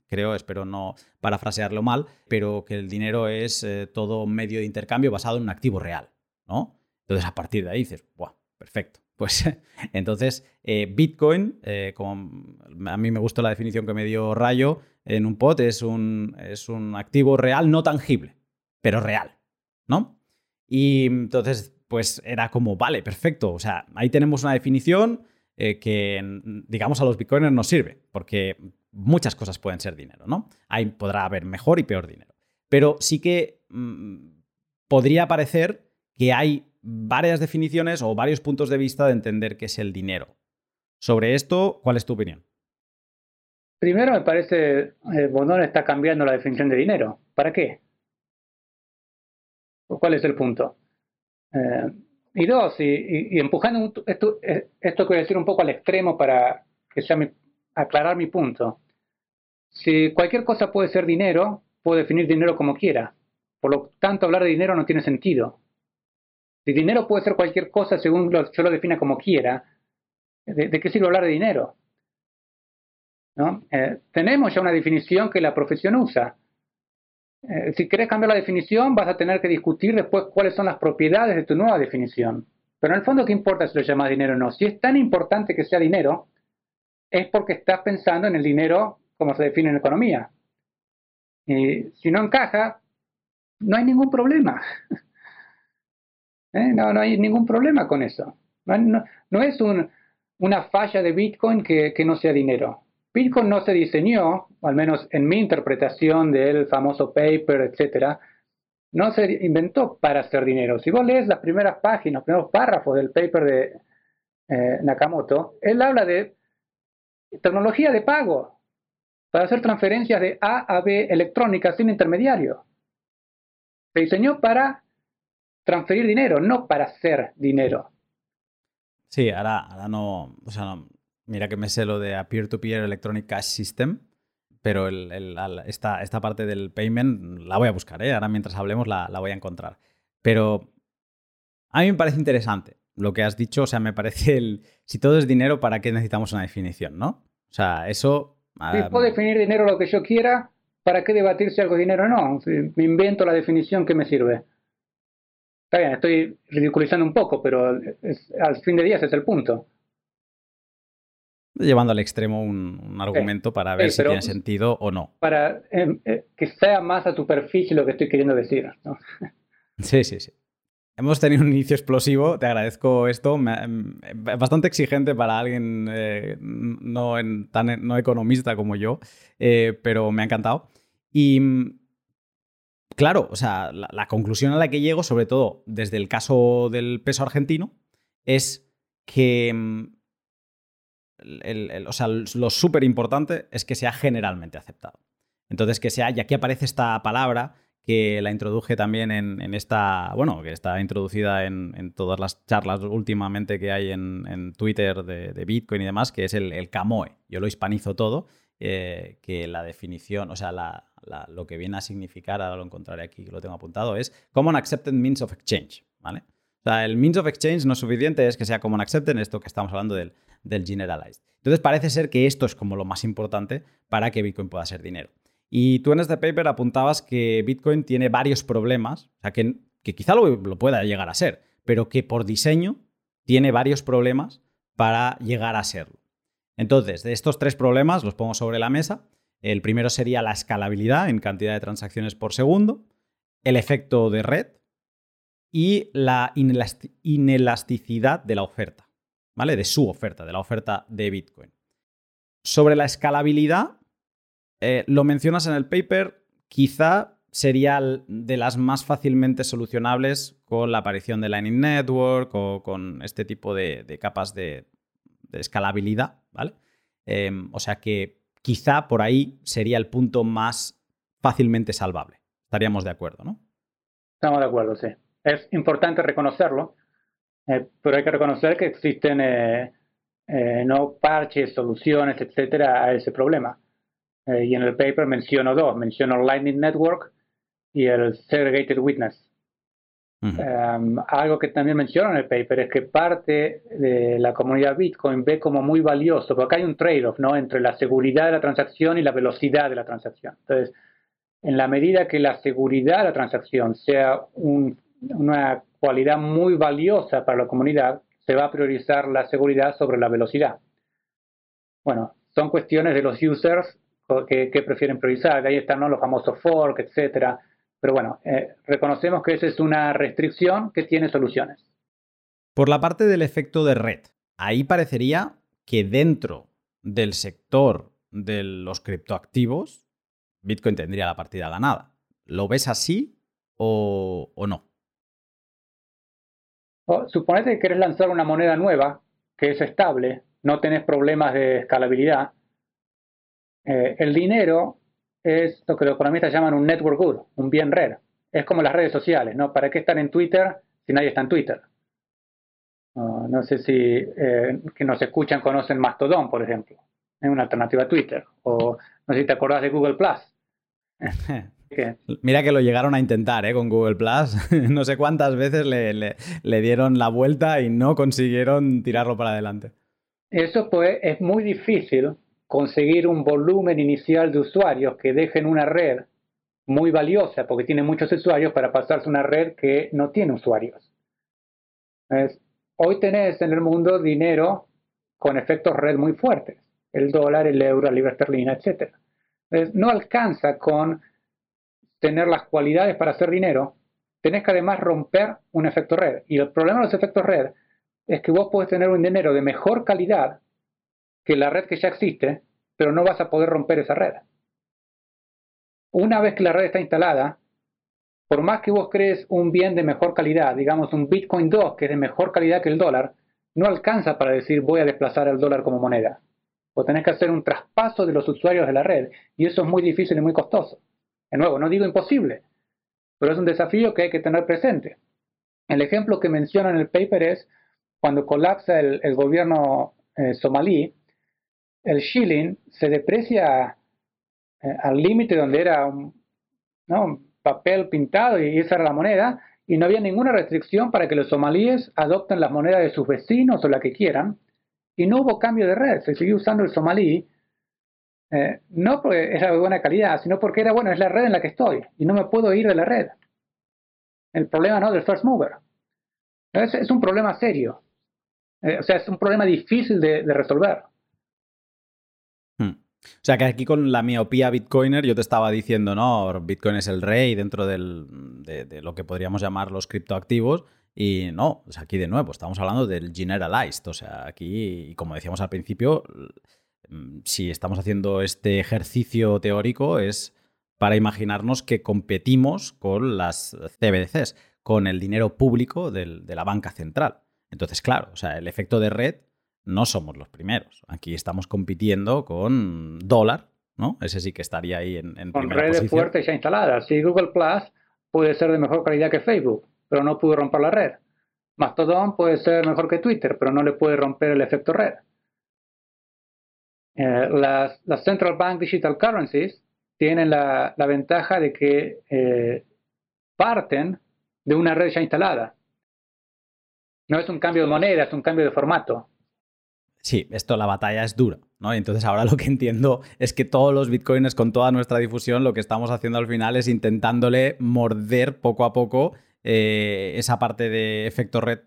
[SPEAKER 2] creo, espero no parafrasearlo mal, pero que el dinero es eh, todo medio de intercambio basado en un activo real, ¿no? Entonces, a partir de ahí dices, ¡buah! Perfecto. Pues entonces, eh, Bitcoin, eh, como a mí me gustó la definición que me dio Rayo en un pot, es un, es un activo real no tangible, pero real, ¿no? Y entonces, pues era como, vale, perfecto. O sea, ahí tenemos una definición que, digamos, a los bitcoiners nos sirve, porque muchas cosas pueden ser dinero, ¿no? Ahí podrá haber mejor y peor dinero. Pero sí que mm, podría parecer que hay varias definiciones o varios puntos de vista de entender qué es el dinero. Sobre esto, ¿cuál es tu opinión?
[SPEAKER 1] Primero, me parece, eh, Bondón está cambiando la definición de dinero. ¿Para qué? ¿Cuál es el punto? Eh, y dos, y, empujando esto, eh, esto quiero decir un poco al extremo para que sea aclarar mi punto. Si cualquier cosa puede ser dinero, puedo definir dinero como quiera. Por lo tanto, hablar de dinero no tiene sentido. Si dinero puede ser cualquier cosa según yo lo defina como quiera, ¿de, qué sirve hablar de dinero? Eh, tenemos ya una definición que la profesión usa. Eh, si quieres cambiar la definición, vas a tener que discutir después cuáles son las propiedades de tu nueva definición. Pero en el fondo, ¿qué importa si lo llamas dinero o no? Si es tan importante que sea dinero, es porque estás pensando en el dinero como se define en economía. Y si no encaja, no hay ningún problema. ¿Eh? no, no hay ningún problema con eso. No, es una falla de Bitcoin que, no sea dinero. Bitcoin no se diseñó, al menos en mi interpretación del famoso paper, etcétera, no se inventó para hacer dinero. Si vos lees las primeras páginas, los primeros párrafos del paper de eh, Nakamoto, él habla de tecnología de pago, para hacer transferencias de A a B electrónicas sin intermediario. Se diseñó para transferir dinero, no para hacer dinero.
[SPEAKER 2] Sí, ahora, no, o sea, mira que me sé lo de a peer-to-peer electronic cash system, pero esta, esta, parte del payment la voy a buscar, ¿eh? ahora mientras hablemos la, la voy a encontrar. Pero a mí me parece interesante lo que has dicho, o sea, me parece el, si todo es dinero, ¿para qué necesitamos una definición, no? O sea, eso
[SPEAKER 1] si puedo definir dinero lo que yo quiera, ¿para qué debatir si algo es dinero o no? me invento la definición que me sirve. Está bien, estoy ridiculizando un poco, pero al fin de día ese es el punto.
[SPEAKER 2] Llevando al extremo un, argumento para ver si tiene sentido o no.
[SPEAKER 1] Para em, eh, que sea más a tu perfil lo que estoy queriendo decir.
[SPEAKER 2] Sí, sí, sí. Hemos tenido un inicio explosivo, te agradezco esto. Em, bastante exigente para alguien eh, no, tan no economista como yo, eh, pero me ha encantado. Y mm, claro, o sea, la, conclusión a la que llego, sobre todo desde el caso del peso argentino, es que o sea, lo súper importante es que sea generalmente aceptado. Entonces, que sea, y aquí aparece esta palabra que la introduje también en, esta, bueno, que está introducida en, todas las charlas últimamente que hay en, Twitter de, Bitcoin y demás, que es el, el CAMOE. Yo lo hispanizo todo, eh, que la definición, o sea, lo que viene a significar, ahora lo encontraré aquí, lo tengo apuntado, es Common Accepted Means of Exchange, ¿vale? O sea, el Means of Exchange no es suficiente, es que sea Common Accepted, esto que estamos hablando del, del Generalized. Entonces parece ser que esto es como lo más importante para que Bitcoin pueda ser dinero. Y tú en este paper apuntabas que Bitcoin tiene varios problemas, o sea, que, quizá lo, pueda llegar a ser, pero que por diseño tiene varios problemas para llegar a serlo. Entonces, de estos tres problemas los pongo sobre la mesa. El primero sería la escalabilidad en cantidad de transacciones por segundo, el efecto de red y la inelasticidad de la oferta, ¿vale? De su oferta, de la oferta de Bitcoin. Sobre la escalabilidad, eh, lo mencionas en el paper, quizá sería de las más fácilmente solucionables con la aparición de Lightning Network o con este tipo de, capas de, escalabilidad, ¿vale? Em, o sea que quizá por ahí sería el punto más fácilmente salvable. Estaríamos de acuerdo, ¿no?
[SPEAKER 1] Estamos de acuerdo, sí. Es importante reconocerlo, eh, pero hay que reconocer que existen eh, eh, no parches, soluciones, etcétera, a ese problema. y en el paper menciono dos, menciono Lightning Network y el Segregated Witness. Em, algo que también menciono en el paper es que parte de la comunidad Bitcoin ve como muy valioso, porque hay un trade-off ¿no? entre la seguridad de la transacción y la velocidad de la transacción. Entonces, en la medida que la seguridad de la transacción sea una cualidad muy valiosa para la comunidad, se va a priorizar la seguridad sobre la velocidad. Bueno, son cuestiones de los users que, prefieren priorizar, ahí están los famosos fork, etcétera. Pero bueno, eh, reconocemos que esa es una restricción que tiene soluciones.
[SPEAKER 2] Por la parte del efecto de red, ahí parecería que dentro del sector de los criptoactivos, Bitcoin tendría la partida ganada. ¿Lo ves así o, no?
[SPEAKER 1] Suponete que querés lanzar una moneda nueva que es estable, no tenés problemas de escalabilidad. Eh, el dinero es lo que los economistas llaman un network good, un bien red. Es como las redes sociales, ¿no? ¿Para qué estar en Twitter si nadie está en Twitter? no sé si eh, que nos escuchan conocen Mastodon, por ejemplo. Es una alternativa a Twitter. O no sé si te acordás de Google Plus.
[SPEAKER 2] Mira que lo llegaron a intentar ¿eh? con Google Plus. no sé cuántas veces le, dieron la vuelta y no consiguieron tirarlo para adelante.
[SPEAKER 1] Eso pues es muy difícil conseguir un volumen inicial de usuarios que dejen una red muy valiosa porque tiene muchos usuarios para pasarse a una red que no tiene usuarios. hoy tenés en el mundo dinero con efectos red muy fuertes, el dólar, el euro, la libra esterlina, etc. no alcanza con tener las cualidades para hacer dinero, tenés que además romper un efecto red. Y el problema de los efectos red es que vos podés tener un dinero de mejor calidad que la red que ya existe, pero no vas a poder romper esa red. Una vez que la red está instalada, por más que vos crees un bien de mejor calidad, digamos un Bitcoin 2 que es de mejor calidad que el dólar, no alcanza para decir voy a desplazar el dólar como moneda. O tenés que hacer un traspaso de los usuarios de la red, y eso es muy difícil y muy costoso. De nuevo, no digo imposible, pero es un desafío que hay que tener presente. El ejemplo que menciona en el paper es cuando colapsa el, gobierno eh, somalí, el shilling se deprecia eh, al límite donde era un, papel pintado y esa era la moneda, y no había ninguna restricción para que los somalíes adopten las monedas de sus vecinos o la que quieran, y no hubo cambio de red, se siguió usando el somalí, eh, no porque era de buena calidad, sino porque era, bueno, es la red en la que estoy, y no me puedo ir de la red. El problema no del first mover. Es, un problema serio. Eh, o sea, es un problema difícil de resolver.
[SPEAKER 2] O sea que aquí con la miopía bitcoiner yo te estaba diciendo, no, Bitcoin es el rey dentro de, lo que podríamos llamar los criptoactivos. Y no, aquí de nuevo, estamos hablando del generalized. O sea, aquí, como decíamos al principio, si estamos haciendo este ejercicio teórico es para imaginarnos que competimos con las CBDCs, con el dinero público de la banca central. Entonces, claro, o sea, el efecto de red no somos los primeros. Aquí estamos compitiendo con dólar, ¿no? Ese sí que estaría ahí en, en
[SPEAKER 1] con redes fuertes ya instaladas. Sí, Google Plus puede ser de mejor calidad que Facebook, pero no puede romper la red. Mastodon puede ser mejor que Twitter, pero no le puede romper el efecto red. Eh, las, Central Bank Digital Currencies tienen la, ventaja de que eh, parten de una red ya instalada. No es un cambio de moneda, es un cambio de formato
[SPEAKER 2] sí, esto, la batalla es dura, ¿no? entonces ahora lo que entiendo es que todos los bitcoins con toda nuestra difusión, lo que estamos haciendo al final es intentándole morder poco a poco eh, esa parte de efecto red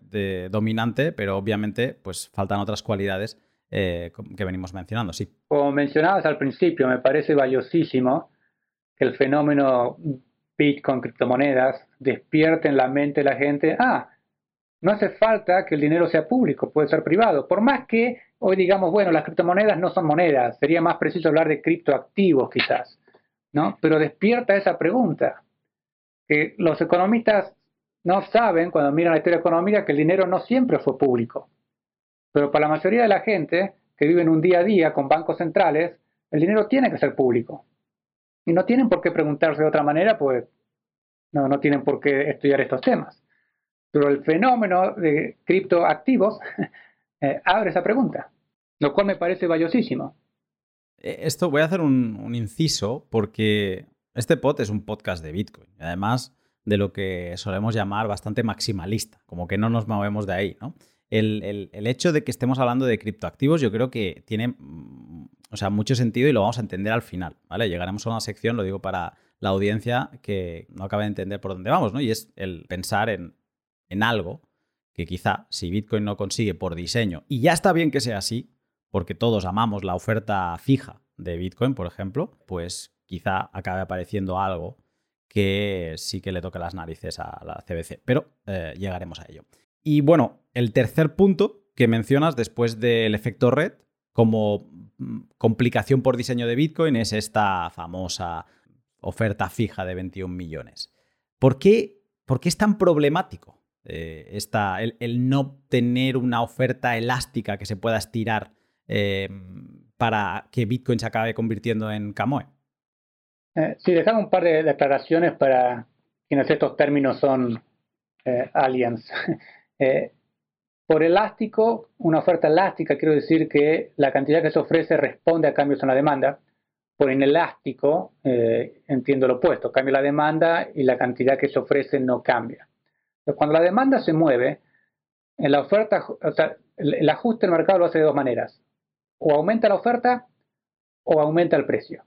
[SPEAKER 2] dominante, pero obviamente pues faltan otras cualidades eh, que venimos mencionando, sí.
[SPEAKER 1] Como mencionabas al principio, me parece valiosísimo que el fenómeno Bitcoin, criptomonedas, despierte en la mente de la gente, ah, no hace falta que el dinero sea público, puede ser privado. Por más que hoy digamos, bueno, las criptomonedas no son monedas, sería más preciso hablar de criptoactivos quizás, ¿no? Pero despierta esa pregunta, que los economistas no saben cuando miran la historia económica que el dinero no siempre fue público. Pero para la mayoría de la gente que vive en un día a día con bancos centrales, el dinero tiene que ser público. Y no tienen por qué preguntarse de otra manera, pues no, no tienen por qué estudiar estos temas. Pero el fenómeno de criptoactivos eh, abre esa pregunta, lo cual me parece valiosísimo.
[SPEAKER 2] Eh, esto voy a hacer un, un inciso porque este pod es un podcast de Bitcoin. Además, de lo que solemos llamar bastante maximalista, como que no nos movemos de ahí, ¿no? El, hecho de que estemos hablando de criptoactivos yo creo que tiene mm, o sea, mucho sentido y lo vamos a entender al final, ¿vale? Llegaremos a una sección, lo digo para la audiencia que no acaba de entender por dónde vamos, ¿no? Y es el pensar en, en algo que quizá si Bitcoin no consigue por diseño, y ya está bien que sea así, porque todos amamos la oferta fija de Bitcoin, por ejemplo, pues quizá acabe apareciendo algo que sí que le toca las narices a la CBC, pero eh, llegaremos a ello. Y bueno, el tercer punto que mencionas después del efecto red como mm, complicación por diseño de Bitcoin es esta famosa oferta fija de 21 millones. ¿Por qué, por qué es tan problemático eh, el, no tener una oferta elástica que se pueda estirar eh, para que Bitcoin se acabe convirtiendo en Camoe?
[SPEAKER 1] Eh, sí, dejamos un par de declaraciones para quienes estos términos son eh, aliens. Eh, por elástico, una oferta elástica, quiero decir que la cantidad que se ofrece responde a cambios en la demanda. Por inelástico, entiendo lo opuesto, cambia la demanda y la cantidad que se ofrece no cambia. cuando la demanda se mueve, en la oferta, el ajuste del mercado lo hace de dos maneras. O aumenta la oferta o aumenta el precio.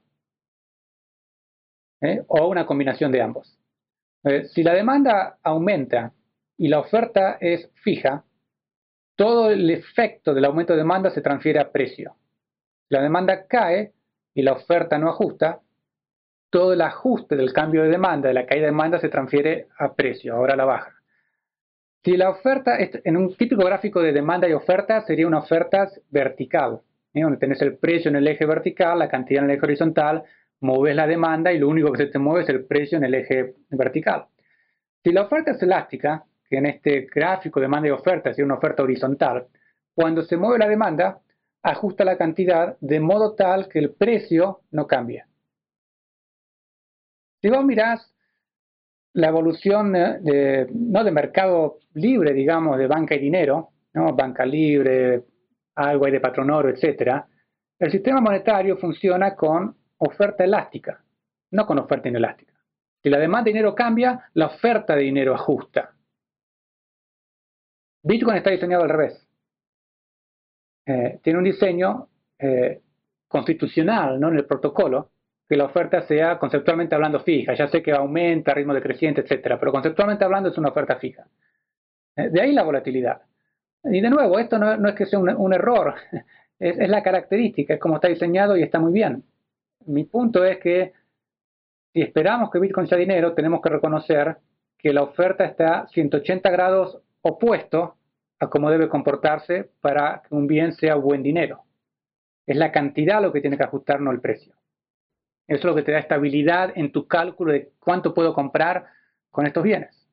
[SPEAKER 1] ¿eh? o una combinación de ambos. Eh, si la demanda aumenta y la oferta es fija, todo el efecto del aumento de demanda se transfiere a precio. La demanda cae y la oferta no ajusta, todo el ajuste del cambio de demanda, de la caída de demanda, se transfiere a precio, ahora la baja. Si la oferta, en un típico gráfico de demanda y oferta, sería una oferta vertical, ¿eh? donde tenés el precio en el eje vertical, la cantidad en el eje horizontal, mueves la demanda y lo único que se te mueve es el precio en el eje vertical. Si la oferta es elástica, en este gráfico de demanda y oferta es una oferta horizontal, cuando se mueve la demanda, ajusta la cantidad de modo tal que el precio no cambia. Si vos mirás la evolución de, no de mercado libre, digamos, de banca y dinero, banca libre, algo hay de patrón oro, etc., el sistema monetario funciona con oferta elástica, no con oferta inelástica. Si la demanda de dinero cambia, la oferta de dinero ajusta. Bitcoin está diseñado al revés. Eh, tiene un diseño eh, constitucional ¿no? en el protocolo, que la oferta sea conceptualmente hablando fija. Ya sé que aumenta, ritmo decreciente, etc. Pero conceptualmente hablando es una oferta fija. Eh, de ahí la volatilidad. Y de nuevo, esto no, es que sea un, error, es, la característica, es como está diseñado y está muy bien mi punto es que si esperamos que Bitcoin sea dinero, tenemos que reconocer que la oferta está 180 grados opuesto a cómo debe comportarse para que un bien sea buen dinero. Es la cantidad lo que tiene que ajustar, no el precio. Eso es lo que te da estabilidad en tu cálculo de cuánto puedo comprar con estos bienes.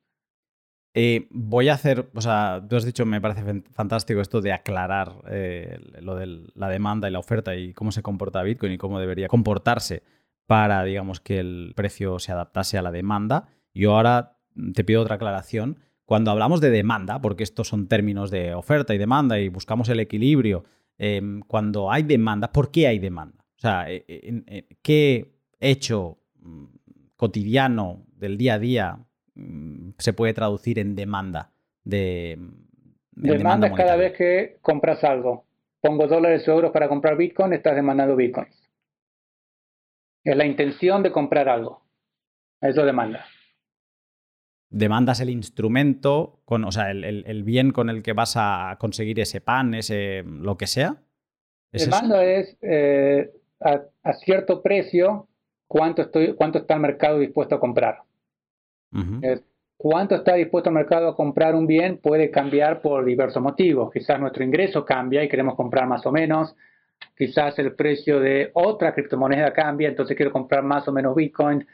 [SPEAKER 2] Eh, voy a hacer, o sea, tú has dicho, me parece fantástico esto de aclarar eh, lo de la demanda y la oferta y cómo se comporta Bitcoin y cómo debería comportarse para, digamos, que el precio se adaptase a la demanda. Yo ahora te pido otra aclaración. Cuando hablamos de demanda, porque estos son términos de oferta y demanda y buscamos el equilibrio, em, cuando hay demanda, ¿por qué hay demanda? O sea, eh, ¿qué hecho mm, cotidiano del día a día Mm, se puede traducir en demanda de...
[SPEAKER 1] demanda, es cada vez que compras algo. Pongo dólares o euros para comprar Bitcoin, estás demandando Bitcoins. Es la intención de comprar algo. Eso demanda.
[SPEAKER 2] Demandas el instrumento, con, o sea, el, bien con el que vas a conseguir ese pan, ese lo que sea.
[SPEAKER 1] demanda es eh, a, cierto precio cuánto, estoy, cuánto está el mercado dispuesto a comprar. cuánto está dispuesto el mercado a comprar un bien puede cambiar por diversos motivos. Quizás nuestro ingreso cambia y queremos comprar más o menos. Quizás el precio de otra criptomoneda cambia, entonces quiero comprar más o menos Bitcoin.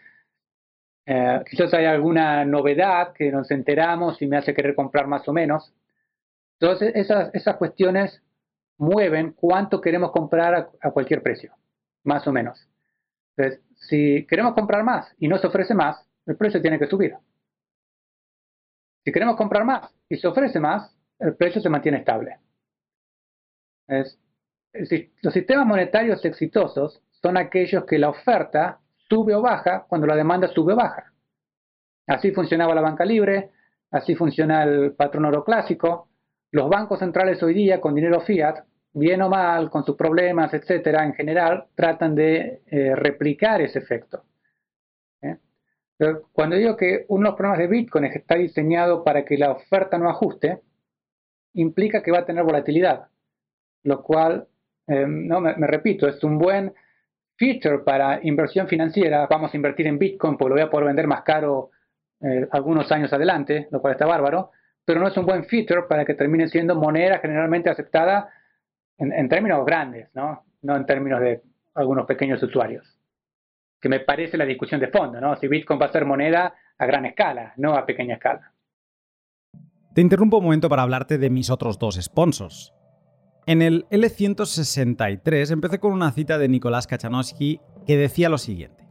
[SPEAKER 1] Eh, quizás hay alguna novedad que nos enteramos y me hace querer comprar más o menos. Entonces, esas, esas cuestiones mueven cuánto queremos comprar a, cualquier precio, más o menos. Entonces, si queremos comprar más y no se ofrece más, el precio tiene que subir. Si queremos comprar más y se ofrece más, el precio se mantiene estable. los sistemas monetarios exitosos son aquellos que la oferta sube o baja cuando la demanda sube o baja. Así funcionaba la banca libre, así funciona el patrón oro clásico. Los bancos centrales hoy día con dinero fiat, bien o mal, con sus problemas, etcétera, en general, tratan de eh, replicar ese efecto. ¿eh? cuando digo que uno de los problemas de Bitcoin está diseñado para que la oferta no ajuste, implica que va a tener volatilidad, lo cual, eh, no me repito, es un buen feature para inversión financiera, vamos a invertir en Bitcoin porque lo voy a poder vender más caro eh, algunos años adelante, lo cual está bárbaro, pero no es un buen feature para que termine siendo moneda generalmente aceptada en, términos grandes, ¿no? no en términos de algunos pequeños usuarios. Que me parece la discusión de fondo, ¿no? Si Bitcoin va a ser moneda a gran escala, no a pequeña escala.
[SPEAKER 2] Te interrumpo un momento para hablarte de mis otros dos sponsors. En el L163 empecé con una cita de Nicolás Kachanowski que decía lo siguiente.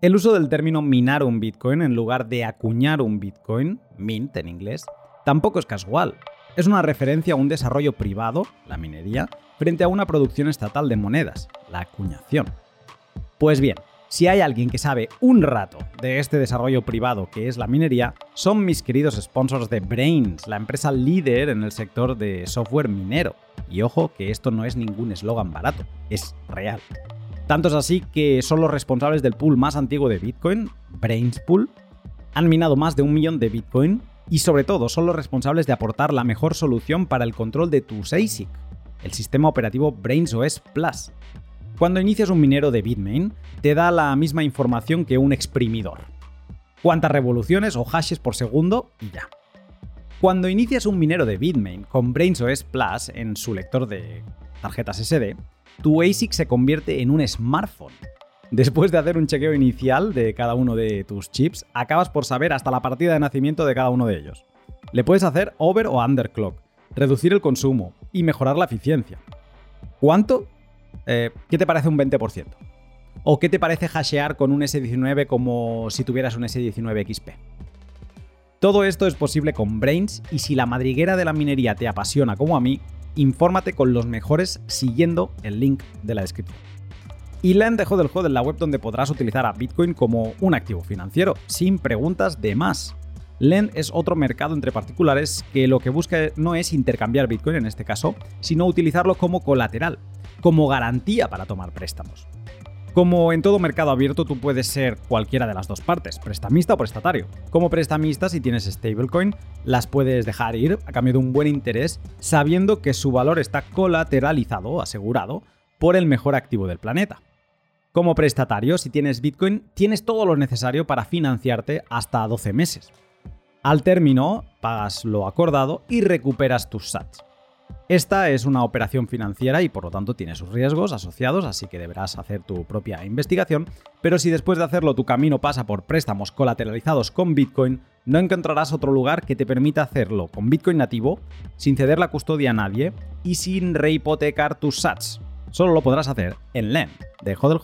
[SPEAKER 2] El uso del término minar un Bitcoin en lugar de acuñar un Bitcoin, mint en inglés, tampoco es casual. Es una referencia a un desarrollo privado, la minería, frente a una producción estatal de monedas, la acuñación. Pues bien, si hay alguien que sabe un rato de este desarrollo privado que es la minería, son mis queridos sponsors de Brains, la empresa líder en el sector de software minero. Y ojo que esto no es ningún eslogan barato, es real. Tanto es así que son los responsables del pool más antiguo de Bitcoin, Brains Pool, han minado más de un millón de Bitcoin y sobre todo son los responsables de aportar la mejor solución para el control de tus ASIC, el sistema operativo Brains OS Plus, cuando inicias un minero de Bitmain, te da la misma información que un exprimidor. Cuántas revoluciones o hashes por segundo y ya. Cuando inicias un minero de Bitmain con BrainsOS Plus en su lector de tarjetas SD, tu ASIC se convierte en un smartphone. Después de hacer un chequeo inicial de cada uno de tus chips, acabas por saber hasta la partida de nacimiento de cada uno de ellos. Le puedes hacer over o underclock, reducir el consumo y mejorar la eficiencia. ¿Cuánto? Eh, ¿qué te parece un 20%? ¿O qué te parece hashear con un S19 como si tuvieras un S19 XP? Todo esto es posible con Brains y si la madriguera de la minería te apasiona como a mí, infórmate con los mejores siguiendo el link de la descripción. Y Len dejó del juego en la web donde podrás utilizar a Bitcoin como un activo financiero, sin preguntas de más. Lend es otro mercado entre particulares que lo que busca no es intercambiar Bitcoin en este caso, sino utilizarlo como colateral, como garantía para tomar préstamos. Como en todo mercado abierto, tú puedes ser cualquiera de las dos partes, prestamista o prestatario. Como prestamista, si tienes stablecoin, las puedes dejar ir a cambio de un buen interés, sabiendo que su valor está colateralizado, asegurado, por el mejor activo del planeta. Como prestatario, si tienes Bitcoin, tienes todo lo necesario para financiarte hasta 12 meses. Al término, pagas lo acordado y recuperas tus sats. Esta es una operación financiera y por lo tanto tiene sus riesgos asociados, así que deberás hacer tu propia investigación, pero si después de hacerlo tu camino pasa por préstamos colateralizados con Bitcoin, no encontrarás otro lugar que te permita hacerlo con Bitcoin nativo, sin ceder la custodia a nadie y sin rehipotecar tus sats. Solo lo podrás hacer en LEN de Hodel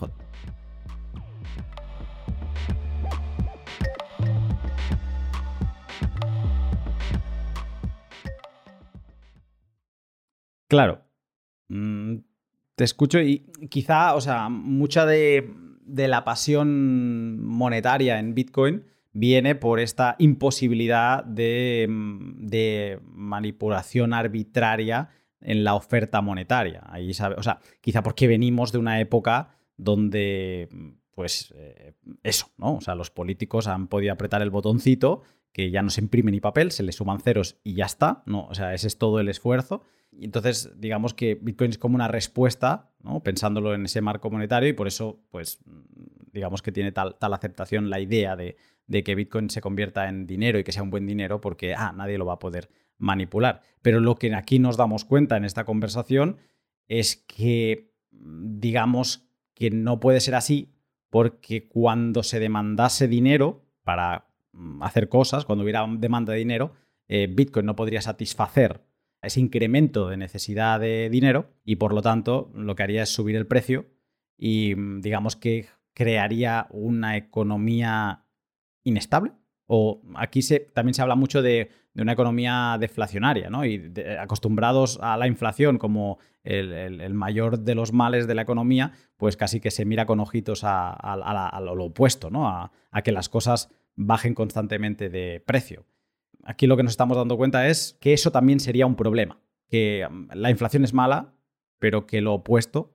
[SPEAKER 2] Claro. Mm, te escucho y quizá, o sea, mucha de, la pasión monetaria en Bitcoin viene por esta imposibilidad de, mm, manipulación arbitraria en la oferta monetaria. Ahí o sea, quizá porque venimos de una época donde, pues, eh, eso, ¿no? O sea, los políticos han podido apretar el botoncito que ya no se imprime ni papel, se le suman ceros y ya está, ¿no? O sea, ese es todo el esfuerzo. Y entonces, digamos que Bitcoin es como una respuesta, ¿no? pensándolo en ese marco monetario, y por eso, pues, digamos que tiene tal, tal aceptación la idea de, de, que Bitcoin se convierta en dinero y que sea un buen dinero, porque, ah, nadie lo va a poder manipular. Pero lo que aquí nos damos cuenta en esta conversación es que, digamos, que no puede ser así, porque cuando se demandase dinero para hacer cosas, cuando hubiera demanda de dinero, eh, Bitcoin no podría satisfacer ese incremento de necesidad de dinero y por lo tanto lo que haría es subir el precio y mm, digamos que crearía una economía inestable. O aquí se, también se habla mucho de, una economía deflacionaria, ¿no? Y acostumbrados a la inflación como el, mayor de los males de la economía, pues casi que se mira con ojitos a, lo opuesto, ¿no? a que las cosas bajen constantemente de precio aquí lo que nos estamos dando cuenta es que eso también sería un problema, que mm, la inflación es mala, pero que lo opuesto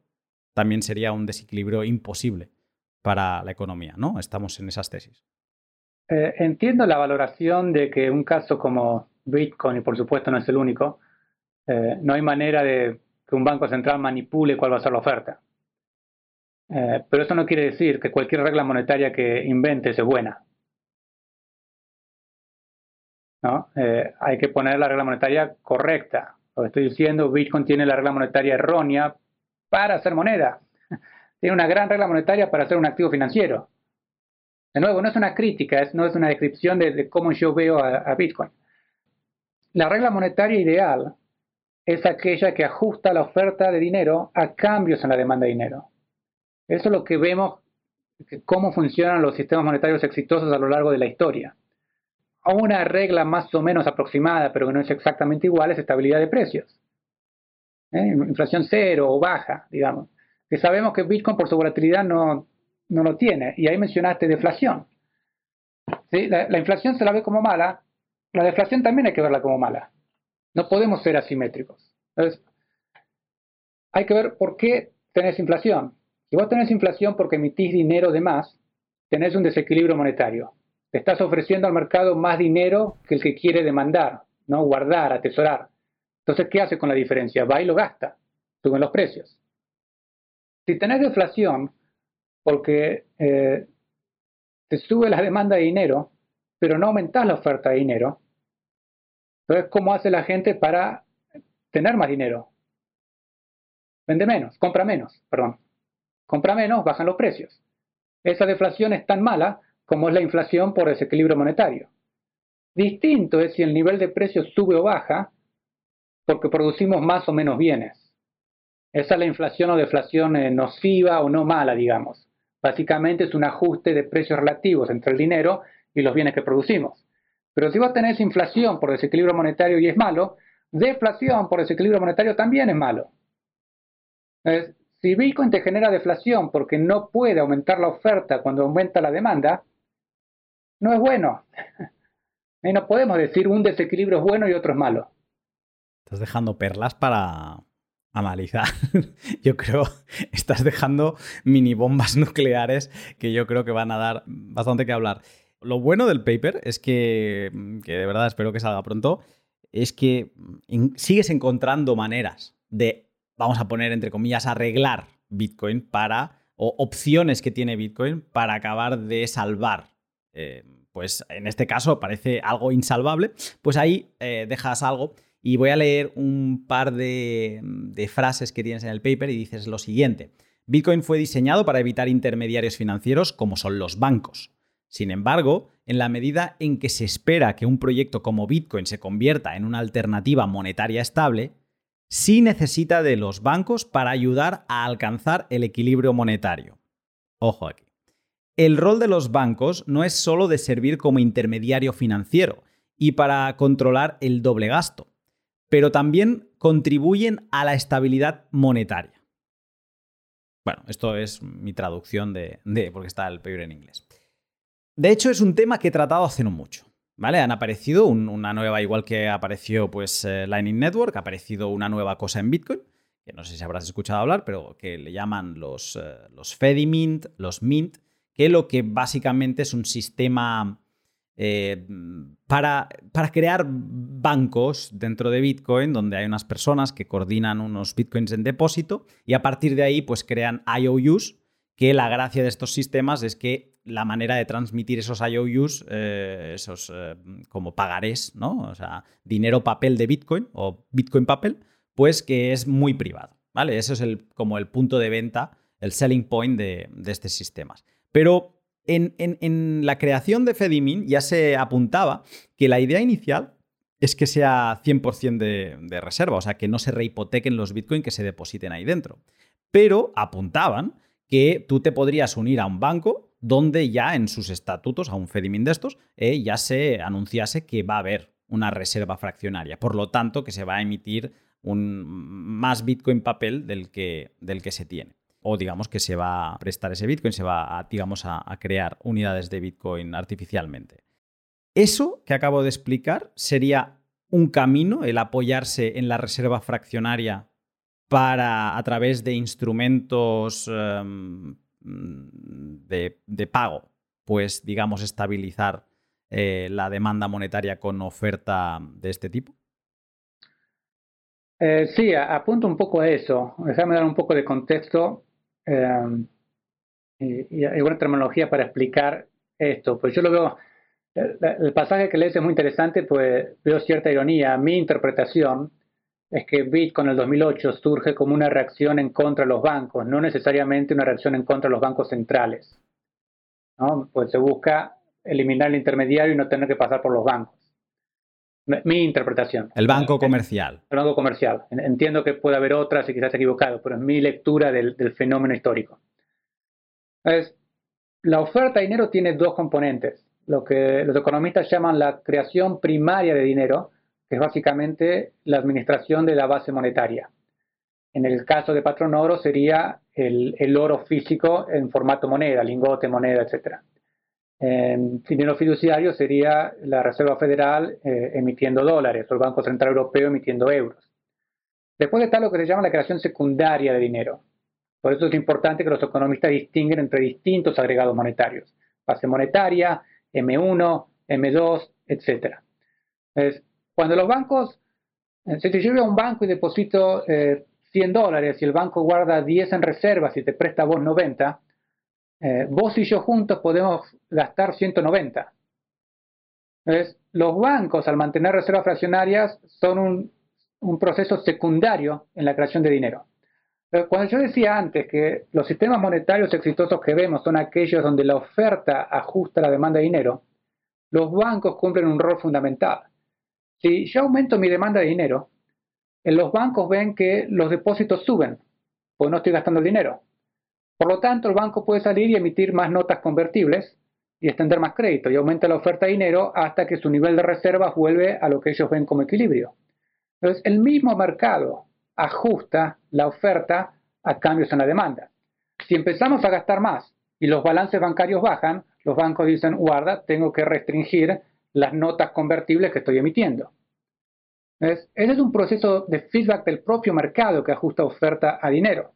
[SPEAKER 2] también sería un desequilibrio imposible para la economía, ¿no? Estamos en esas tesis.
[SPEAKER 1] Eh, entiendo la valoración de que un caso como Bitcoin, y por supuesto no es el único, eh, no hay manera de que un banco central manipule cuál va a ser la oferta. Eh, pero eso no quiere decir que cualquier regla monetaria que inventes es buena. Eh, hay que poner la regla monetaria correcta. Lo que estoy diciendo, Bitcoin tiene la regla monetaria errónea para hacer moneda. Tiene una gran regla monetaria para ser un activo financiero. De nuevo, no es una crítica, no es una descripción de, cómo yo veo a, Bitcoin. La regla monetaria ideal es aquella que ajusta la oferta de dinero a cambios en la demanda de dinero. Eso es lo que vemos, cómo funcionan los sistemas monetarios exitosos a lo largo de la historia una regla más o menos aproximada, pero que no es exactamente igual, es estabilidad de precios. ¿Eh? Inflación cero o baja, digamos. Que sabemos que Bitcoin por su volatilidad no, no lo tiene. Y ahí mencionaste deflación. La, la, inflación se la ve como mala, la deflación también hay que verla como mala. No podemos ser asimétricos. Entonces, hay que ver por qué tenés inflación. Si vos tenés inflación porque emitís dinero de más, tenés un desequilibrio monetario estás ofreciendo al mercado más dinero que el que quiere demandar, ¿no? Guardar, atesorar. Entonces, ¿qué hace con la diferencia? Va y lo gasta, suben los precios. Si tenés deflación, porque eh, te sube la demanda de dinero, pero no aumentás la oferta de dinero, entonces, ¿cómo hace la gente para tener más dinero? Vende menos, compra menos, perdón. Compra menos, bajan los precios. Esa deflación es tan mala como es la inflación por desequilibrio monetario. Distinto es si el nivel de precios sube o baja porque producimos más o menos bienes. Esa es la inflación o deflación eh, nociva o no mala, digamos. Básicamente es un ajuste de precios relativos entre el dinero y los bienes que producimos. Pero si vos tenés inflación por desequilibrio monetario y es malo, deflación por desequilibrio monetario también es malo. si Bitcoin te genera deflación porque no puede aumentar la oferta cuando aumenta la demanda, no es bueno. Y no podemos decir un desequilibrio es bueno y otro es malo.
[SPEAKER 2] Estás dejando perlas para analizar. yo creo, estás dejando mini bombas nucleares que yo creo que van a dar bastante que hablar. Lo bueno del paper es que, que de verdad espero que salga pronto, es que sigues encontrando maneras de, vamos a poner entre comillas, arreglar Bitcoin para, o opciones que tiene Bitcoin para acabar de salvar eh, pues en este caso parece algo insalvable, pues ahí eh, dejas algo y voy a leer un par de, de frases que tienes en el paper y dices lo siguiente. Bitcoin fue diseñado para evitar intermediarios financieros como son los bancos. Sin embargo, en la medida en que se espera que un proyecto como Bitcoin se convierta en una alternativa monetaria estable, sí necesita de los bancos para ayudar a alcanzar el equilibrio monetario. Ojo aquí. El rol de los bancos no es solo de servir como intermediario financiero y para controlar el doble gasto, pero también contribuyen a la estabilidad monetaria. Bueno, esto es mi traducción de, porque está el paper en inglés. De hecho, es un tema que he tratado hace no mucho. ¿Vale? Han aparecido una nueva, igual que apareció pues eh, Lightning Network, ha aparecido una nueva cosa en Bitcoin, que no sé si habrás escuchado hablar, pero que le llaman los, uh, los Fedimint, los Mint, que lo que básicamente es un sistema eh, para, para, crear bancos dentro de Bitcoin donde hay unas personas que coordinan unos Bitcoins en depósito y a partir de ahí pues crean IOUs, que la gracia de estos sistemas es que la manera de transmitir esos IOUs, eh, esos eh, como pagarés, ¿no? O sea, dinero papel de Bitcoin o Bitcoin papel, pues que es muy privado, ¿vale? Eso es el, como el punto de venta, el selling point de, de estos sistemas. Pero en, la creación de Fedimin ya se apuntaba que la idea inicial es que sea 100% de, de, reserva, o sea, que no se rehipotequen los Bitcoin que se depositen ahí dentro. Pero apuntaban que tú te podrías unir a un banco donde ya en sus estatutos, a un Fedimin de estos, eh, ya se anunciase que va a haber una reserva fraccionaria. Por lo tanto, que se va a emitir un, más Bitcoin papel del que, del que se tiene o digamos que se va a prestar ese Bitcoin, se va a, digamos, a, crear unidades de Bitcoin artificialmente. Eso que acabo de explicar sería un camino, el apoyarse en la reserva fraccionaria para, a través de instrumentos em, de, pago, pues digamos, estabilizar eh, la demanda monetaria con oferta de este tipo?
[SPEAKER 1] Eh, sí, apunto un poco a eso. Déjame dar un poco de contexto Em, y, hay una terminología para explicar esto. Pues yo lo veo, el, pasaje que lees es muy interesante, pues veo cierta ironía. Mi interpretación es que Bitcoin en el 2008 surge como una reacción en contra de los bancos, no necesariamente una reacción en contra de los bancos centrales. ¿no? Pues se busca eliminar el intermediario y no tener que pasar por los bancos. Mi interpretación.
[SPEAKER 2] El banco comercial.
[SPEAKER 1] El banco comercial. Entiendo que puede haber otras y quizás equivocado, pero es mi lectura del, fenómeno histórico. Es, la oferta de dinero tiene dos componentes. Lo que los economistas llaman la creación primaria de dinero, que es básicamente la administración de la base monetaria. En el caso de patrón oro sería el, el oro físico en formato moneda, lingote, moneda, etcétera. En dinero fiduciario sería la Reserva Federal eh, emitiendo dólares o el Banco Central Europeo emitiendo euros. Después está lo que se llama la creación secundaria de dinero. Por eso es importante que los economistas distinguen entre distintos agregados monetarios. Base monetaria, M1, M2, etc. cuando los bancos, eh, si te llevo a un banco y deposito 100 eh, dólares y el banco guarda 10 en reservas y te presta vos 90, eh, vos y yo juntos podemos gastar 190. Entonces, los bancos, al mantener reservas fraccionarias, son un, proceso secundario en la creación de dinero. Cuando yo decía antes que los sistemas monetarios exitosos que vemos son aquellos donde la oferta ajusta la demanda de dinero, los bancos cumplen un rol fundamental. Si yo aumento mi demanda de dinero, en los bancos ven que los depósitos suben, pues no estoy gastando el dinero. Por lo tanto, el banco puede salir y emitir más notas convertibles y extender más crédito y aumenta la oferta de dinero hasta que su nivel de reservas vuelve a lo que ellos ven como equilibrio. Entonces, el mismo mercado ajusta la oferta a cambios en la demanda. Si empezamos a gastar más y los balances bancarios bajan, los bancos dicen, guarda, tengo que restringir las notas convertibles que estoy emitiendo. ese es un proceso de feedback del propio mercado que ajusta oferta a dinero.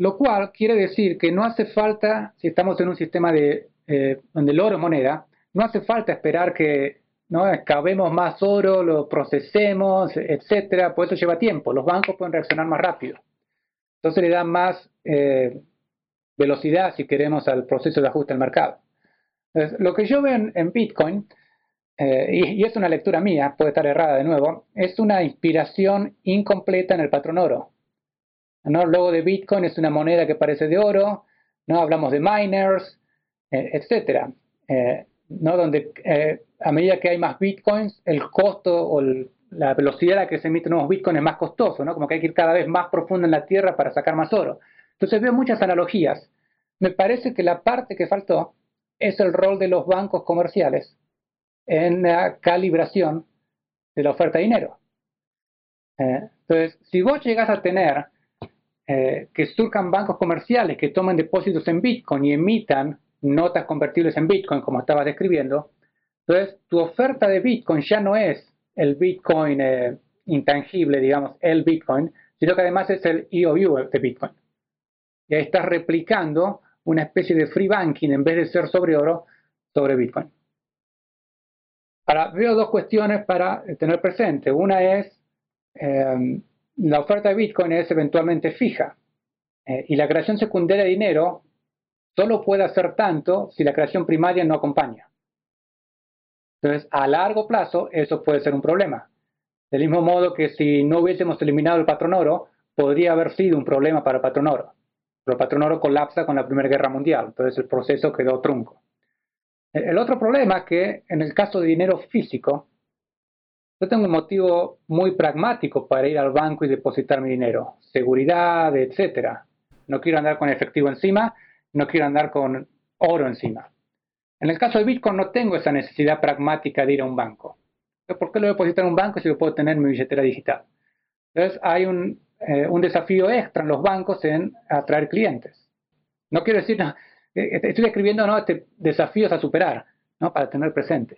[SPEAKER 1] Lo cual quiere decir que no hace falta, si estamos en un sistema de, eh, donde el oro es moneda, no hace falta esperar que ¿no? excavemos más oro, lo procesemos, etcétera, por eso lleva tiempo. Los bancos pueden reaccionar más rápido. Entonces le dan más eh, velocidad, si queremos, al proceso de ajuste del mercado. lo que yo veo en, Bitcoin, eh, y, y, es una lectura mía, puede estar errada de nuevo, es una inspiración incompleta en el patrón oro. ¿No? Luego de Bitcoin es una moneda que parece de oro, ¿no? Hablamos de miners, eh, etcétera, eh, ¿no? Donde eh, a medida que hay más Bitcoins, el costo o la velocidad a la que se emiten nuevos Bitcoins es más costoso, ¿no? Como que hay que ir cada vez más profundo en la tierra para sacar más oro. Entonces veo muchas analogías. Me parece que la parte que faltó es el rol de los bancos comerciales en la calibración de la oferta de dinero. entonces, si vos llegas a tener eh, que surcan bancos comerciales que tomen depósitos en Bitcoin y emitan notas convertibles en Bitcoin, como estaba describiendo, entonces tu oferta de Bitcoin ya no es el Bitcoin eh, intangible, digamos, el Bitcoin, sino que además es el EOU de Bitcoin. Y ahí estás replicando una especie de free banking en vez de ser sobre oro sobre Bitcoin. Ahora, veo dos cuestiones para tener presente. Una es, em, la oferta de Bitcoin es eventualmente fija eh, y la creación secundaria de dinero solo puede hacer tanto si la creación primaria no acompaña. Entonces, a largo plazo, eso puede ser un problema. Del mismo modo que si no hubiésemos eliminado el patrón oro, podría haber sido un problema para el patrón oro. Pero el patrón oro colapsa con la Primera Guerra Mundial, entonces el proceso quedó trunco. El otro problema es que en el caso de dinero físico, yo tengo un motivo muy pragmático para ir al banco y depositar mi dinero. Seguridad, etc. No quiero andar con efectivo encima, no quiero andar con oro encima. En el caso de Bitcoin no tengo esa necesidad pragmática de ir a un banco. ¿Por qué lo deposito en un banco si yo puedo tener mi billetera digital? Entonces hay un, eh, un desafío extra en los bancos en atraer clientes. No quiero decir, eh, estoy escribiendo ¿no? este desafíos a superar, ¿no? para tener presente.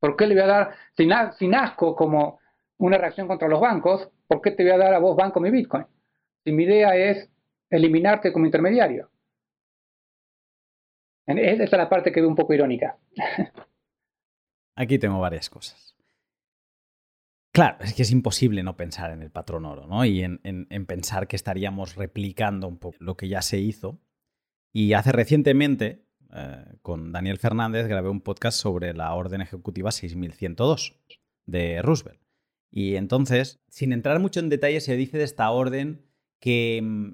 [SPEAKER 1] ¿Por qué le voy a dar, si, nazco como una reacción contra los bancos, ¿por qué te voy a dar a vos banco mi Bitcoin? Si mi idea es eliminarte como intermediario. Esa es la parte que veo un poco irónica.
[SPEAKER 2] Aquí tengo varias cosas. Claro, es que es imposible no pensar en el patrón oro, ¿no? Y en, pensar que estaríamos replicando un poco lo que ya se hizo. Y hace recientemente, eh, con Daniel Fernández, grabé un podcast sobre la orden ejecutiva 6102 de Roosevelt. Y entonces, sin entrar mucho en detalle, se dice de esta orden que mm,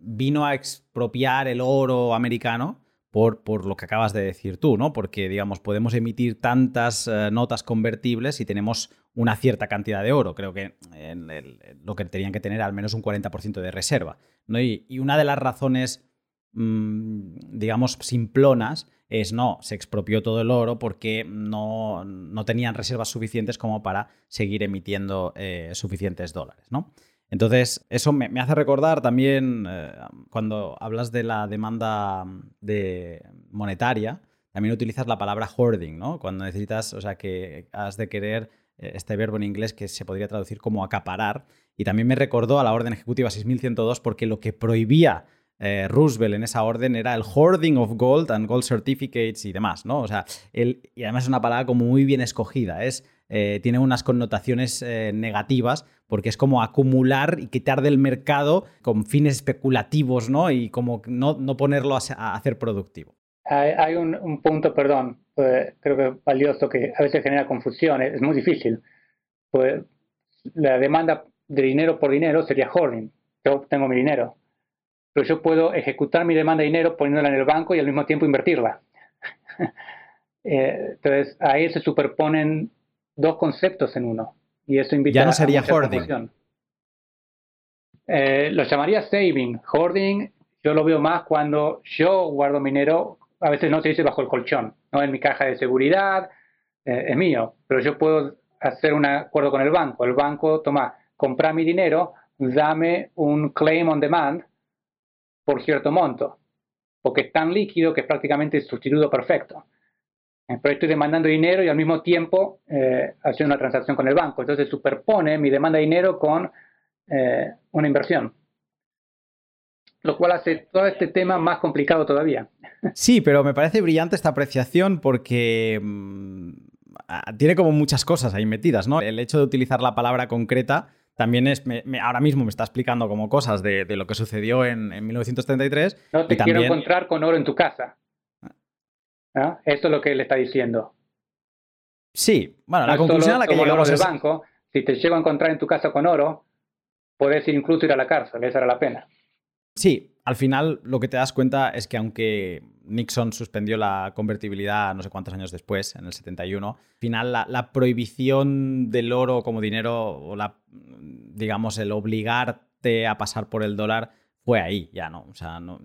[SPEAKER 2] vino a expropiar el oro americano por, por, lo que acabas de decir tú, ¿no? Porque, digamos, podemos emitir tantas eh, notas convertibles y tenemos una cierta cantidad de oro. Creo que lo que tenían que tener al menos un 40% de reserva. ¿no? Y, una de las razones, digamos, simplonas es no, se expropió todo el oro porque no, tenían reservas suficientes como para seguir emitiendo eh, suficientes dólares, ¿no? Entonces, eso me, hace recordar también, eh, cuando hablas de la demanda de monetaria, también utilizas la palabra hoarding, ¿no? Cuando necesitas, o sea, que has de querer eh, este verbo en inglés que se podría traducir como acaparar. Y también me recordó a la orden ejecutiva 6102 porque lo que prohibía eh, Roosevelt en esa orden era el hoarding of gold and gold certificates y demás, ¿no? O sea, y además es una palabra como muy bien escogida, es eh, tiene unas connotaciones eh, negativas porque es como acumular y quitar del mercado con fines especulativos, ¿no? Y como no, no ponerlo a, hacer productivo.
[SPEAKER 1] Hay, un, punto, perdón, pues, creo que valioso que a veces genera confusión, es, muy difícil. Pues, la demanda de dinero por dinero sería hoarding. Yo tengo mi dinero, pero yo puedo ejecutar mi demanda de dinero poniéndola en el banco y al mismo tiempo invertirla. Eh, entonces, ahí se superponen dos conceptos en uno. Y eso invita
[SPEAKER 2] ya no sería hoarding.
[SPEAKER 1] Eh, lo llamaría saving. Hoarding yo lo veo más cuando yo guardo mi dinero, a veces no se dice bajo el colchón, no en mi caja de seguridad, eh, es mío, pero yo puedo hacer un acuerdo con el banco. El banco, toma, compra mi dinero, dame un claim on demand por cierto monto, porque es tan líquido que es prácticamente el sustituto perfecto. Eh, pero estoy demandando dinero y al mismo tiempo eh, hacer una transacción con el banco. Entonces superpone mi demanda de dinero con eh, una inversión. Lo cual hace todo este tema más complicado todavía.
[SPEAKER 2] Sí, pero me parece brillante esta apreciación porque mm, tiene como muchas cosas ahí metidas, ¿no? El hecho de utilizar la palabra concreta también es, ahora mismo me está explicando como cosas de, lo que sucedió en, 1933.
[SPEAKER 1] No te quiero encontrar con oro en tu casa. Esto es lo que él está diciendo.
[SPEAKER 2] Sí, bueno, la conclusión a la que llegamos
[SPEAKER 1] es... banco, si te llego a encontrar en tu casa con oro, puedes incluso ir a la cárcel, esa era la pena.
[SPEAKER 2] Sí, al final lo que te das cuenta es que aunque Nixon suspendió la convertibilidad no sé cuántos años después, en el 71, al final la, prohibición del oro como dinero o la, digamos, el obligarte a pasar por el dólar fue ahí, ya no. O sea, no,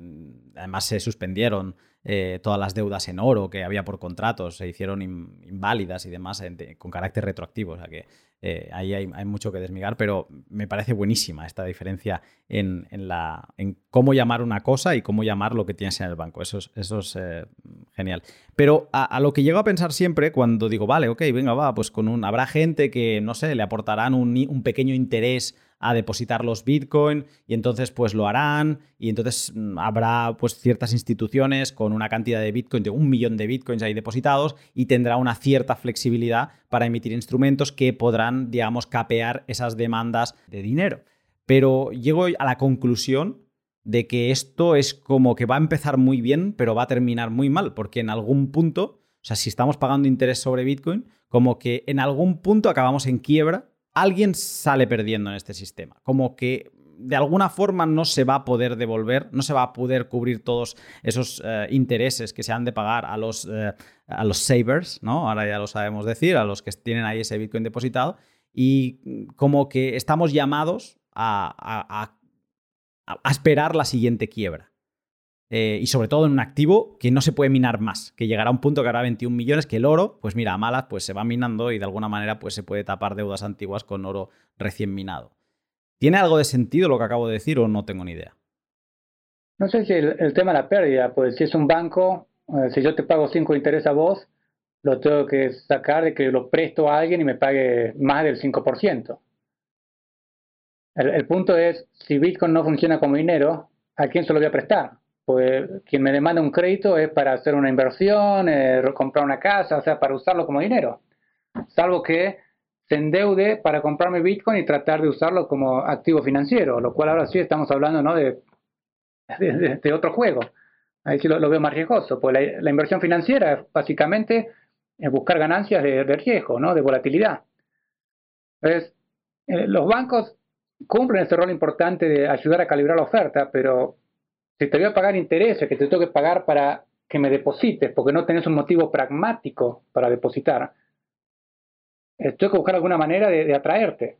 [SPEAKER 2] además se suspendieron eh, todas las deudas en oro que había por contratos se hicieron inválidas y demás con carácter retroactivo. O sea que eh, ahí hay, mucho que desmigar, pero me parece buenísima esta diferencia en, la, en, cómo llamar una cosa y cómo llamar lo que tienes en el banco. Eso es, eso es eh, genial. Pero a, lo que llego a pensar siempre cuando digo, vale, ok, venga, va, pues con un, habrá gente que, no sé, le aportarán un, un pequeño interés a depositar los Bitcoin y entonces pues lo harán y entonces mm, habrá pues ciertas instituciones con una cantidad de Bitcoin, de un millón de Bitcoins ahí depositados y tendrá una cierta flexibilidad para emitir instrumentos que podrán, digamos, capear esas demandas de dinero. Pero llego a la conclusión de que esto es como que va a empezar muy bien, pero va a terminar muy mal, porque en algún punto, o sea, si estamos pagando interés sobre Bitcoin, como que en algún punto acabamos en quiebra alguien sale perdiendo en este sistema. Como que de alguna forma no se va a poder devolver, no se va a poder cubrir todos esos eh, intereses que se han de pagar a los, eh, a los savers, ¿no? Ahora ya lo sabemos decir, a los que tienen ahí ese Bitcoin depositado. Y como que estamos llamados a esperar la siguiente quiebra. Eh, y sobre todo en un activo que no se puede minar más, que llegará a un punto que hará 21 millones, que el oro, pues mira, a malas, pues se va minando y de alguna manera pues se puede tapar deudas antiguas con oro recién minado. ¿Tiene algo de sentido lo que acabo de decir o no tengo ni idea?
[SPEAKER 1] No sé si el, tema de la pérdida, pues si es un banco, eh, si yo te pago 5 de interés a vos, lo tengo que sacar de que lo presto a alguien y me pague más del 5%. El, el punto es, si Bitcoin no funciona como dinero, ¿a quién se lo voy a prestar? Pues quien me demanda un crédito es para hacer una inversión, eh, comprar una casa, o sea, para usarlo como dinero. Salvo que se endeude para comprarme Bitcoin y tratar de usarlo como activo financiero, lo cual ahora sí estamos hablando ¿no? de, de, otro juego. Ahí sí lo, veo más riesgoso, pues la, inversión financiera es básicamente es buscar ganancias de, riesgo, ¿no? de volatilidad. Entonces, eh, los bancos cumplen ese rol importante de ayudar a calibrar la oferta, pero si te voy a pagar intereses que te tengo que pagar para que me deposites, porque no tenés un motivo pragmático para depositar, eh, tengo que buscar alguna manera de, atraerte.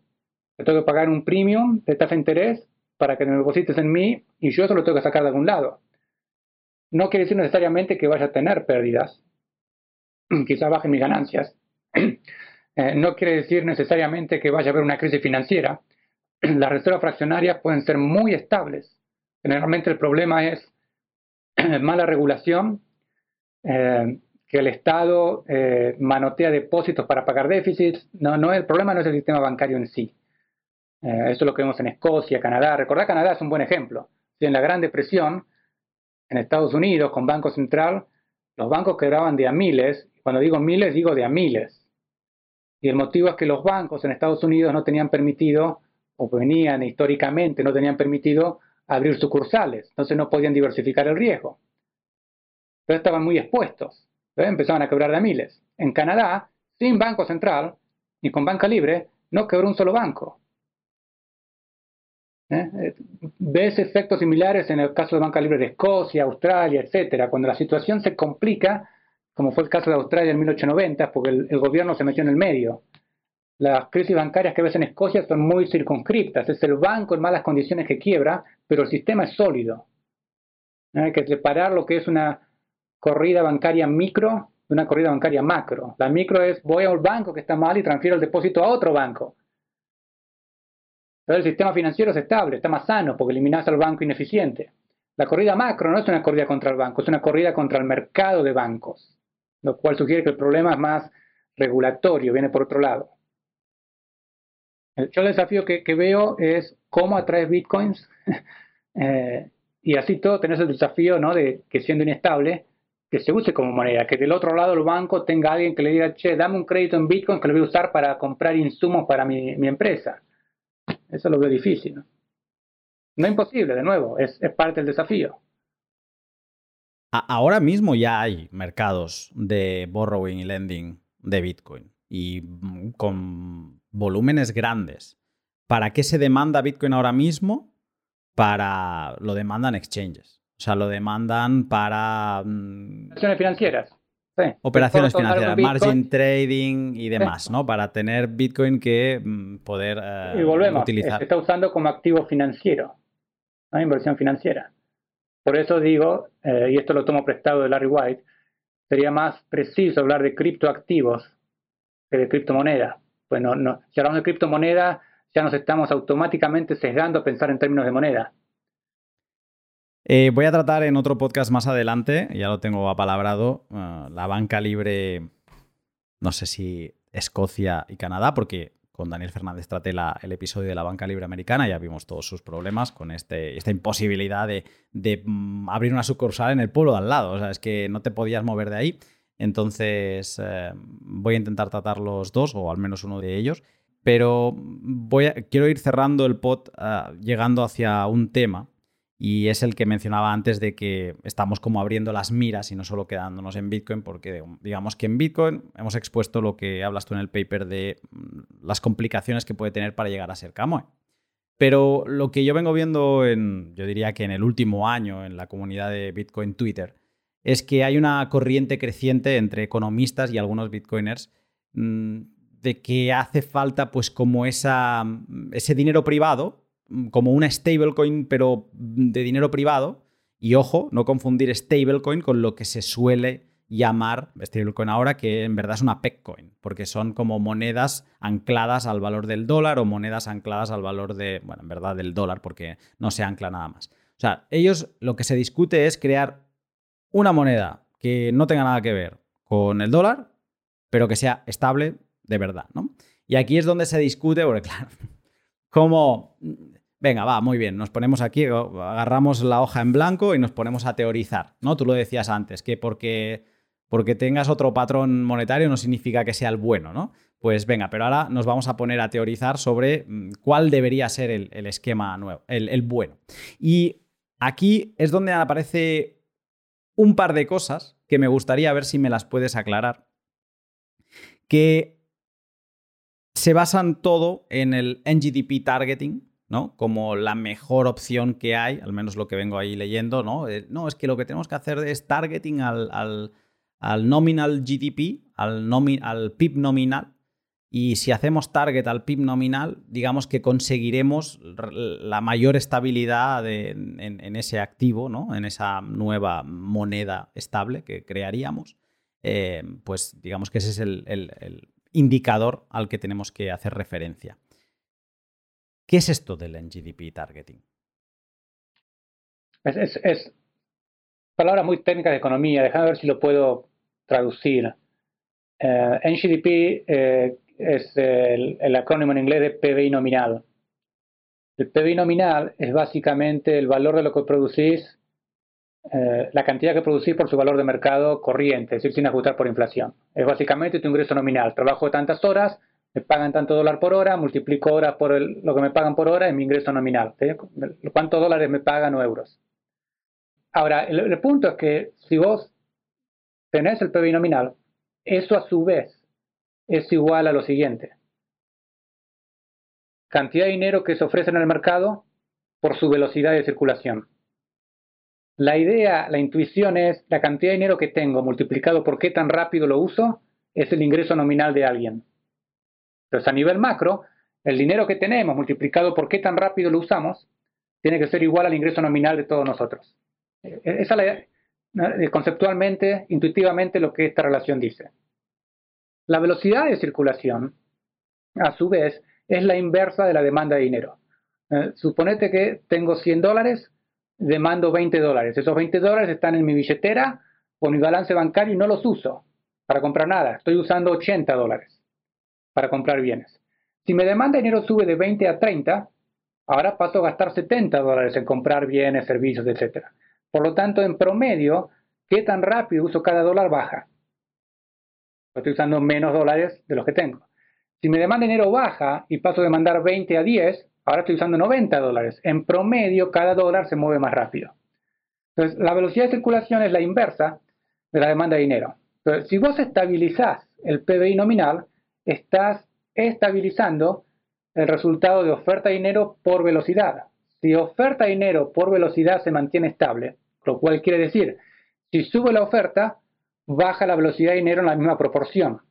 [SPEAKER 1] Te tengo que pagar un premium de tasa de interés para que me deposites en mí y yo eso lo tengo que sacar de algún lado. No quiere decir necesariamente que vaya a tener pérdidas, quizá bajen mis ganancias. Eh, no quiere decir necesariamente que vaya a haber una crisis financiera. Las reservas fraccionarias pueden ser muy estables Generalmente el problema es mala regulación, eh, que el Estado eh, manotea depósitos para pagar déficits. No, no, el problema no es el sistema bancario en sí. Eh, eso es lo que vemos en Escocia, Canadá. Recordad, Canadá es un buen ejemplo. En la Gran Depresión, en Estados Unidos, con Banco Central, los bancos quebraban de a miles. Cuando digo miles, digo de a miles. Y el motivo es que los bancos en Estados Unidos no tenían permitido, o venían históricamente, no tenían permitido abrir sucursales, entonces no podían diversificar el riesgo. Pero estaban muy expuestos, empezaban a quebrar de miles. En Canadá, sin banco central, ni con banca libre, no quebró un solo banco. ¿Eh? Eh, ves efectos similares en el caso de banca libre de Escocia, Australia, etc. Cuando la situación se complica, como fue el caso de Australia en 1890, porque el gobierno se metió en el medio. Las crisis bancarias que ves en Escocia son muy circunscriptas. Es el banco en malas condiciones que quiebra, pero el sistema es sólido. Hay que separar lo que es una corrida bancaria micro de una corrida bancaria macro. La micro es voy a un banco que está mal y transfiero el depósito a otro banco. Pero el sistema financiero es estable, está más sano porque eliminas al banco ineficiente. La corrida macro no es una corrida contra el banco, es una corrida contra el mercado de bancos, lo cual sugiere que el problema es más regulatorio, viene por otro lado. Yo el desafío que, veo es cómo atraes bitcoins eh, y así todo tenés el desafío ¿no? de que siendo inestable, que se use como moneda, que del otro lado del banco tenga alguien que le diga, che, dame un crédito en bitcoin que lo voy a usar para comprar insumos para mi, empresa. Eso lo veo difícil. ¿no? no imposible, de nuevo, es, es parte del desafío.
[SPEAKER 2] Ahora mismo ya hay mercados de borrowing y lending de Bitcoin y mm, con volúmenes grandes. ¿Para qué se demanda Bitcoin ahora mismo? Para lo demandan exchanges. O sea, lo demandan para...
[SPEAKER 1] Mm, Operaciones financieras.
[SPEAKER 2] Operaciones financieras, margin trading y demás, ¿no? Para tener Bitcoin que mm, poder
[SPEAKER 1] uh, y volvemos, utilizar. Se está usando como activo financiero, ¿no? inversión financiera. Por eso digo, eh, y esto lo tomo prestado de Larry White, sería más preciso hablar de criptoactivos de criptomonedas Pues no, no, si hablamos de criptomoneda, ya nos estamos automáticamente sesgando a pensar en términos de moneda.
[SPEAKER 2] Eh, voy a tratar en otro podcast más adelante, ya lo tengo apalabrado, uh, la banca libre, no sé si Escocia y Canadá, porque con Daniel Fernández traté el episodio de la banca libre americana, ya vimos todos sus problemas con este, esta imposibilidad de, mm, abrir una sucursal en el pueblo de al lado, o sea, es que no te podías mover de ahí. Entonces, eh, voy a intentar tratar los dos, o al menos uno de ellos. Pero voy a, quiero ir cerrando el pod uh, llegando hacia un tema y es el que mencionaba antes de que estamos como abriendo las miras y no solo quedándonos en Bitcoin, porque digamos que en Bitcoin hemos expuesto lo que hablas tú en el paper de mm, las complicaciones que puede tener para llegar a ser Camoe. Pero lo que yo vengo viendo en, yo diría que en el último año en la comunidad de Bitcoin Twitter, es que hay una corriente creciente entre economistas y algunos bitcoiners mm, de que hace falta pues como esa, ese dinero privado Mm, como una stablecoin, pero de dinero privado. Y ojo, no confundir stablecoin con lo que se suele llamar stablecoin ahora, que en verdad es una peccoin, porque son como monedas ancladas al valor del dólar o monedas ancladas al valor de, bueno, en verdad del dólar, porque no se ancla nada más. O sea, ellos lo que se discute es crear una moneda que no tenga nada que ver con el dólar, pero que sea estable de verdad, ¿no? Y aquí es donde se discute, porque claro, como venga, va, muy bien, nos ponemos aquí, agarramos la hoja en blanco y nos ponemos a teorizar, ¿no? Tú lo decías antes, que porque, porque tengas otro patrón monetario no significa que sea el bueno, ¿no? Pues venga, pero ahora nos vamos a poner a teorizar sobre mm, cuál debería ser el, esquema nuevo, el, el bueno. Y aquí es donde aparece un par de cosas que me gustaría ver si me las puedes aclarar. Que se basan todo en el NGDP targeting, ¿no? Como la mejor opción que hay, al menos lo que vengo ahí leyendo, ¿no? Eh, no, es que lo que tenemos que hacer es targeting al, al, nominal GDP, al, al PIB nominal, y si hacemos target al PIB nominal, digamos que conseguiremos la mayor estabilidad en, ese activo, ¿no? en esa nueva moneda estable que crearíamos. Eh, pues digamos que ese es el indicador al que tenemos que hacer referencia. ¿Qué es esto del NGDP targeting?
[SPEAKER 1] Es, palabra muy técnica de economía, déjame ver si lo puedo traducir. Eh, NGDP eh, es el, acrónimo en inglés de PBI nominal. El PBI nominal es básicamente el valor de lo que producís, eh, la cantidad que producís por su valor de mercado corriente, es decir, sin ajustar por inflación. Es básicamente tu ingreso nominal. Trabajo tantas horas, me pagan tanto dólar por hora, multiplico horas por lo que me pagan por hora en mi ingreso nominal. ¿Cuántos dólares me pagan o euros? Ahora, el, punto es que si vos tenés el PBI nominal, eso a su vez es igual a lo siguiente. Cantidad de dinero que se ofrece en el mercado por su velocidad de circulación. La idea, la intuición es la cantidad de dinero que tengo multiplicado por qué tan rápido lo uso, es el ingreso nominal de alguien. Entonces, a nivel macro, el dinero que tenemos multiplicado por qué tan rápido lo usamos, tiene que ser igual al ingreso nominal de todos nosotros. E-, esa es la, conceptualmente, intuitivamente, lo que esta relación dice. La velocidad de circulación, a su vez, es la inversa de la demanda de dinero. Eh, suponete que tengo 100 dólares, demando 20 dólares. Esos 20 dólares están en mi billetera o mi balance bancario y no los uso para comprar nada. Estoy usando 80 dólares para comprar bienes. Si mi demanda de dinero sube de 20 a 30, ahora paso a gastar 70 dólares en comprar bienes, servicios, etc. Por lo tanto, en promedio, ¿qué tan rápido uso cada dólar baja? Estoy usando menos dólares de los que tengo. Si mi demanda de dinero baja y paso de mandar 20 a 10, ahora estoy usando 90 dólares. En promedio, cada dólar se mueve más rápido. Entonces, la velocidad de circulación es la inversa de la demanda de dinero. Entonces, si vos estabilizás el PBI nominal, estás estabilizando el resultado de oferta de dinero por velocidad. Si oferta de dinero por velocidad se mantiene estable, lo cual quiere decir, si sube la oferta, baja la velocidad de dinero en la misma proporción.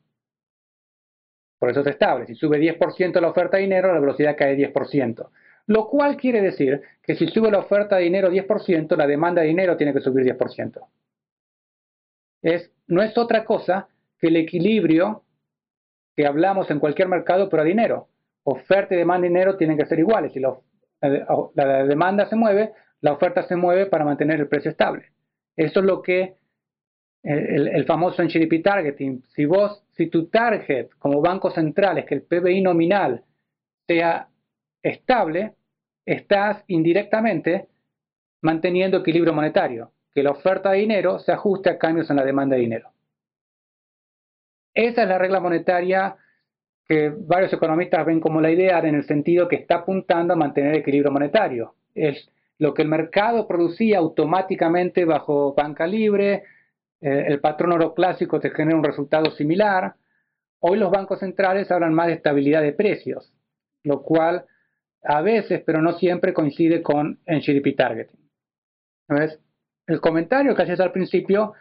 [SPEAKER 1] Por eso es estable. Si sube 10% la oferta de dinero, la velocidad cae 10%. Lo cual quiere decir que si sube la oferta de dinero 10%, la demanda de dinero tiene que subir 10%. Es, no es otra cosa que el equilibrio que hablamos en cualquier mercado, pero a dinero. Oferta y demanda de dinero tienen que ser iguales. Si la, la demanda se mueve, la oferta se mueve para mantener el precio estable. Eso es lo que el, famoso en GDP targeting. Si vos, si tu target como banco central es que el PBI nominal sea estable, estás indirectamente manteniendo equilibrio monetario, que la oferta de dinero se ajuste a cambios en la demanda de dinero. Esa es la regla monetaria que varios economistas ven como la ideal en el sentido que está apuntando a mantener equilibrio monetario. Es lo que el mercado producía automáticamente bajo banca libre, eh, el patrón oro clásico te genera un resultado similar. Hoy los bancos centrales hablan más de estabilidad de precios, lo cual a veces, pero no siempre, coincide con en GDP targeting. El comentario que haces al principio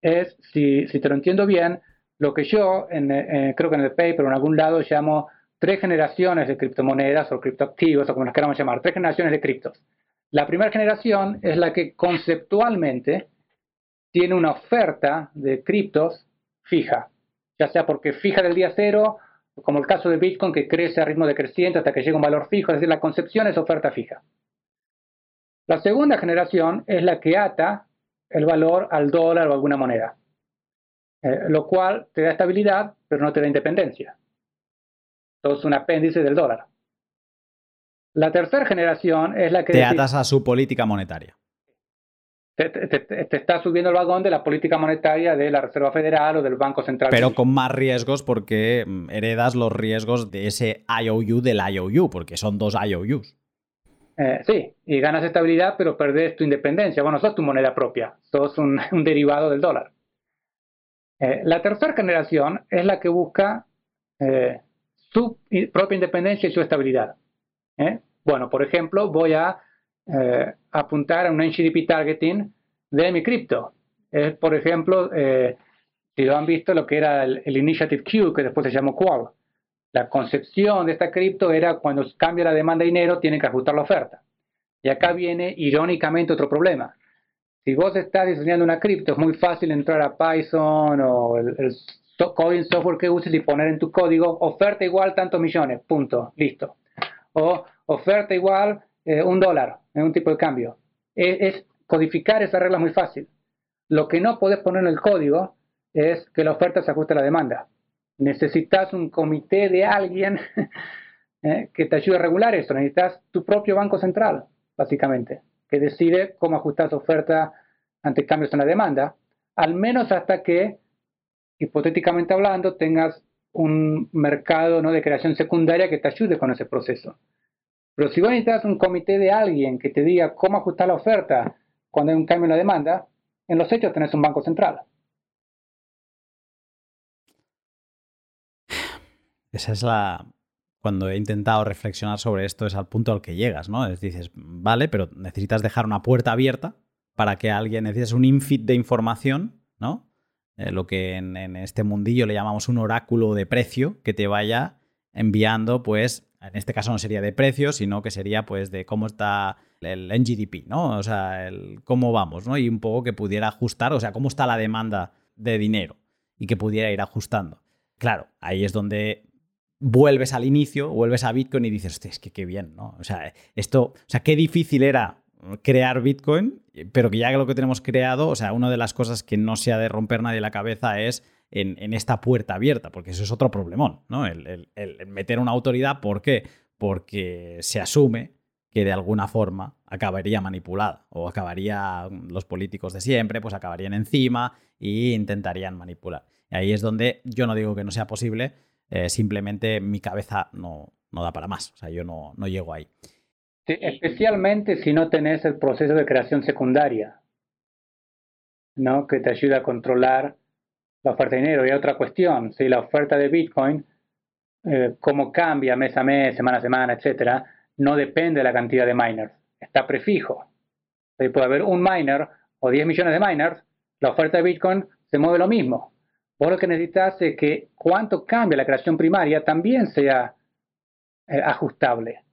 [SPEAKER 1] es, si, te lo entiendo bien, lo que yo, eh, creo que en el paper o en algún lado llamo tres generaciones de criptomonedas o criptoactivos, o como las queramos llamar, tres generaciones de criptos. La primera generación es la que conceptualmente tiene una oferta de criptos fija, ya sea porque fija del día cero, como el caso de Bitcoin que crece a ritmo decreciente hasta que llega un valor fijo, es decir, la concepción es oferta fija. La segunda generación es la que ata el valor al dólar o alguna moneda, eh, lo cual te da estabilidad, pero no te da independencia. Todo es un apéndice del dólar. La tercera generación es la que...
[SPEAKER 2] Te atas a su política monetaria
[SPEAKER 1] te, está subiendo el vagón de la política monetaria de la Reserva Federal o del Banco Central.
[SPEAKER 2] Pero con más riesgos porque mm, heredas los riesgos de ese IOU del IOU, porque son dos IOUs.
[SPEAKER 1] Eh, sí, y ganas estabilidad, pero perdes tu independencia. Bueno, sos tu moneda propia, sos un, derivado del dólar. Eh, la tercera generación es la que busca eh, su propia independencia y su estabilidad. Bueno, por ejemplo, voy a eh, apuntar a un NGDP targeting de mi cripto. Es, por ejemplo, eh, si lo han visto, lo que era el, Initiative Q, que después se llamó Qual. La concepción de esta cripto era cuando cambia la demanda de dinero, tienen que ajustar la oferta. Y acá viene irónicamente otro problema. Si vos estás diseñando una cripto, es muy fácil entrar a Python o el, el coding software que uses y poner en tu código oferta igual tantos millones, punto, listo. O oferta igual eh, un dólar en un tipo de cambio. Es, codificar esa regla muy fácil. Lo que no puedes poner en el código es que la oferta se ajuste a la demanda. Necesitas un comité de alguien eh, que te ayude a regular esto. Necesitas tu propio banco central, básicamente, que decide cómo ajustar su oferta ante cambios en la demanda, al menos hasta que, hipotéticamente hablando, tengas un mercado de creación secundaria que te ayude con ese proceso. Pero si vos necesitas un comité de alguien que te diga cómo ajustar la oferta cuando hay un cambio en la demanda, en los hechos tenés un banco central.
[SPEAKER 2] Esa es la. Cuando he intentado reflexionar sobre esto, es al punto al que llegas, ¿no? Es dices, vale, pero necesitas dejar una puerta abierta para que alguien. Necesitas un infit de información, ¿no? Eh, lo que en, en, este mundillo le llamamos un oráculo de precio que te vaya enviando, pues, en este caso no sería de precios, sino que sería pues de cómo está el NGDP, ¿no? O sea, el cómo vamos, ¿no? Y un poco que pudiera ajustar, o sea, cómo está la demanda de dinero y que pudiera ir ajustando. Claro, ahí es donde vuelves al inicio, vuelves a Bitcoin y dices, es que qué bien, ¿no? O sea, esto, o sea, qué difícil era crear Bitcoin, pero que ya que lo que tenemos creado, o sea, una de las cosas que no se ha de romper nadie la cabeza es en, esta puerta abierta, porque eso es otro problemón, ¿no? El, meter una autoridad, ¿por qué? Porque se asume que de alguna forma acabaría manipulada o acabaría los políticos de siempre, pues acabarían encima e intentarían manipular. Y ahí es donde yo no digo que no sea posible, eh, simplemente mi cabeza no, no, da para más, o sea, yo no, no llego ahí.
[SPEAKER 1] especialmente si no tenés el proceso de creación secundaria, ¿no? que te ayuda a controlar la oferta de dinero. Y otra cuestión, si la oferta de Bitcoin, eh, cómo cambia mes a mes, semana a semana, etcétera, no depende de la cantidad de miners, está prefijo. Si puede haber un miner o 10 millones de miners, la oferta de Bitcoin se mueve lo mismo. Vos lo que necesitas es que cuánto cambia la creación primaria también sea eh, ajustable.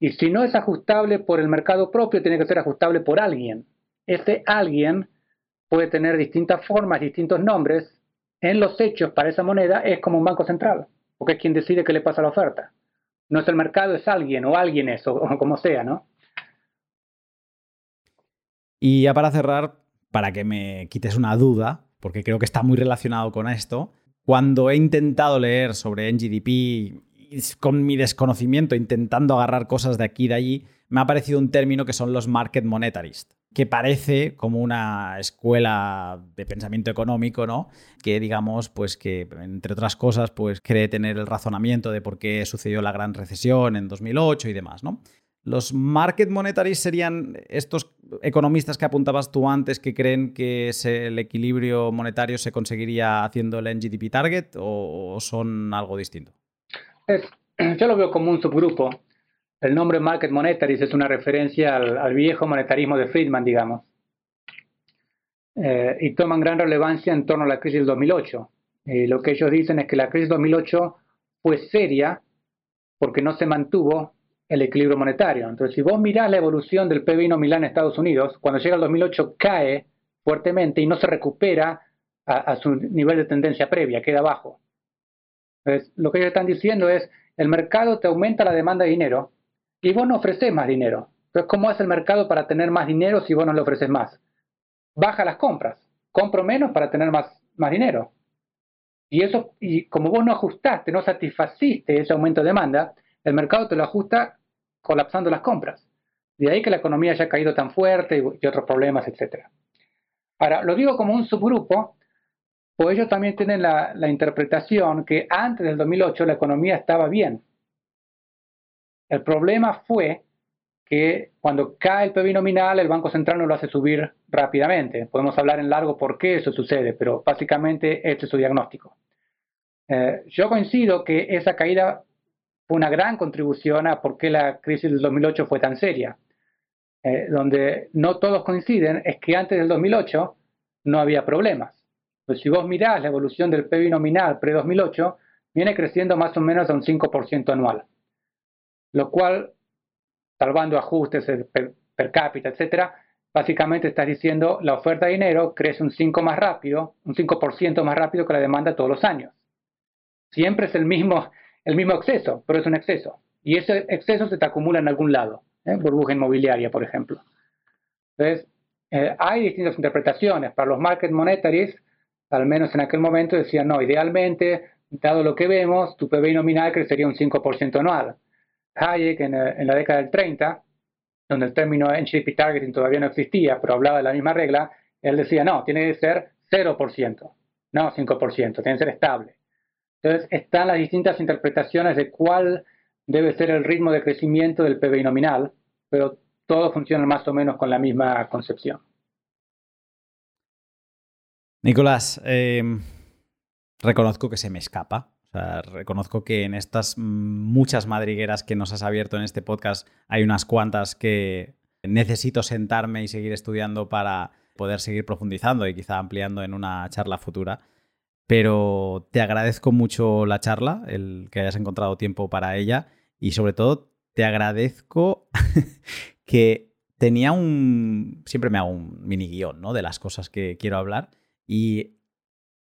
[SPEAKER 1] Y si no es ajustable por el mercado propio, tiene que ser ajustable por alguien. Ese alguien puede tener distintas formas, distintos nombres, en los hechos para esa moneda es como un banco central, porque es quien decide qué le pasa a la oferta. No es el mercado, es alguien o alguien eso, o como sea, ¿no?
[SPEAKER 2] Y ya para cerrar, para que me quites una duda, porque creo que está muy relacionado con esto, cuando he intentado leer sobre NGDP, con mi desconocimiento, intentando agarrar cosas de aquí y de allí, me ha parecido un término que son los market monetarists, que parece como una escuela de pensamiento económico, ¿no? Que digamos, pues que entre otras cosas, pues cree tener el razonamiento de por qué sucedió la gran recesión en 2008 y demás, ¿no? Los market monetarists serían estos economistas que apuntabas tú antes que creen que el equilibrio monetario se conseguiría haciendo el NGDP target o, son algo distinto?
[SPEAKER 1] yo lo veo como un subgrupo. El nombre market monetaries es una referencia al, viejo monetarismo de Friedman, digamos. Eh, y toman gran relevancia en torno a la crisis del 2008. Y lo que ellos dicen es que la crisis del 2008 fue seria porque no se mantuvo el equilibrio monetario. Entonces, si vos mirás la evolución del PBI nominal en Estados Unidos, cuando llega al 2008 cae fuertemente y no se recupera a, su nivel de tendencia previa, queda abajo. Entonces, lo que ellos están diciendo es, el mercado te aumenta la demanda de dinero y vos no ofreces más dinero. Entonces, ¿cómo hace el mercado para tener más dinero si vos no le ofreces más? Baja las compras. Compro menos para tener más, más dinero. Y eso, y como vos no ajustaste, no satisfaciste ese aumento de demanda, el mercado te lo ajusta colapsando las compras. De ahí que la economía haya caído tan fuerte y, otros problemas, etc. Ahora, lo digo como un subgrupo, pues ellos también tienen la, interpretación que antes del 2008 la economía estaba bien. El problema fue que cuando cae el PIB nominal, el Banco Central no lo hace subir rápidamente. Podemos hablar en largo por qué eso sucede, pero básicamente este es su diagnóstico. Eh, yo coincido que esa caída fue una gran contribución a por qué la crisis del 2008 fue tan seria. Eh, donde no todos coinciden es que antes del 2008 no había problemas. Pues si vos mirás la evolución del PIB nominal pre-2008, viene creciendo más o menos a un 5% anual. Lo cual, salvando ajustes per, per cápita, etc., básicamente estás diciendo la oferta de dinero crece un 5 más rápido, un 5% más rápido que la demanda todos los años. Siempre es el mismo, el mismo exceso, pero es un exceso. Y ese exceso se te acumula en algún lado, ¿eh? burbuja inmobiliaria, por ejemplo. Entonces, eh, hay distintas interpretaciones. Para los market monetaries, al menos en aquel momento, decían, no, idealmente, dado lo que vemos, tu PBI nominal crecería un 5% anual. Hayek, en, en, la década del 30, donde el término NGDP targeting todavía no existía, pero hablaba de la misma regla, él decía, no, tiene que ser 0%, no 5%, tiene que ser estable. Entonces están las distintas interpretaciones de cuál debe ser el ritmo de crecimiento del PBI nominal, pero todos funcionan más o menos con la misma concepción.
[SPEAKER 2] Nicolás, em, reconozco que se me escapa. Reconozco que en estas muchas madrigueras que nos has abierto en este podcast hay unas cuantas que necesito sentarme y seguir estudiando para poder seguir profundizando y quizá ampliando en una charla futura. Pero te agradezco mucho la charla, el que hayas encontrado tiempo para ella y sobre todo te agradezco que tenía un... Siempre me hago un mini guion ¿no? de las cosas que quiero hablar y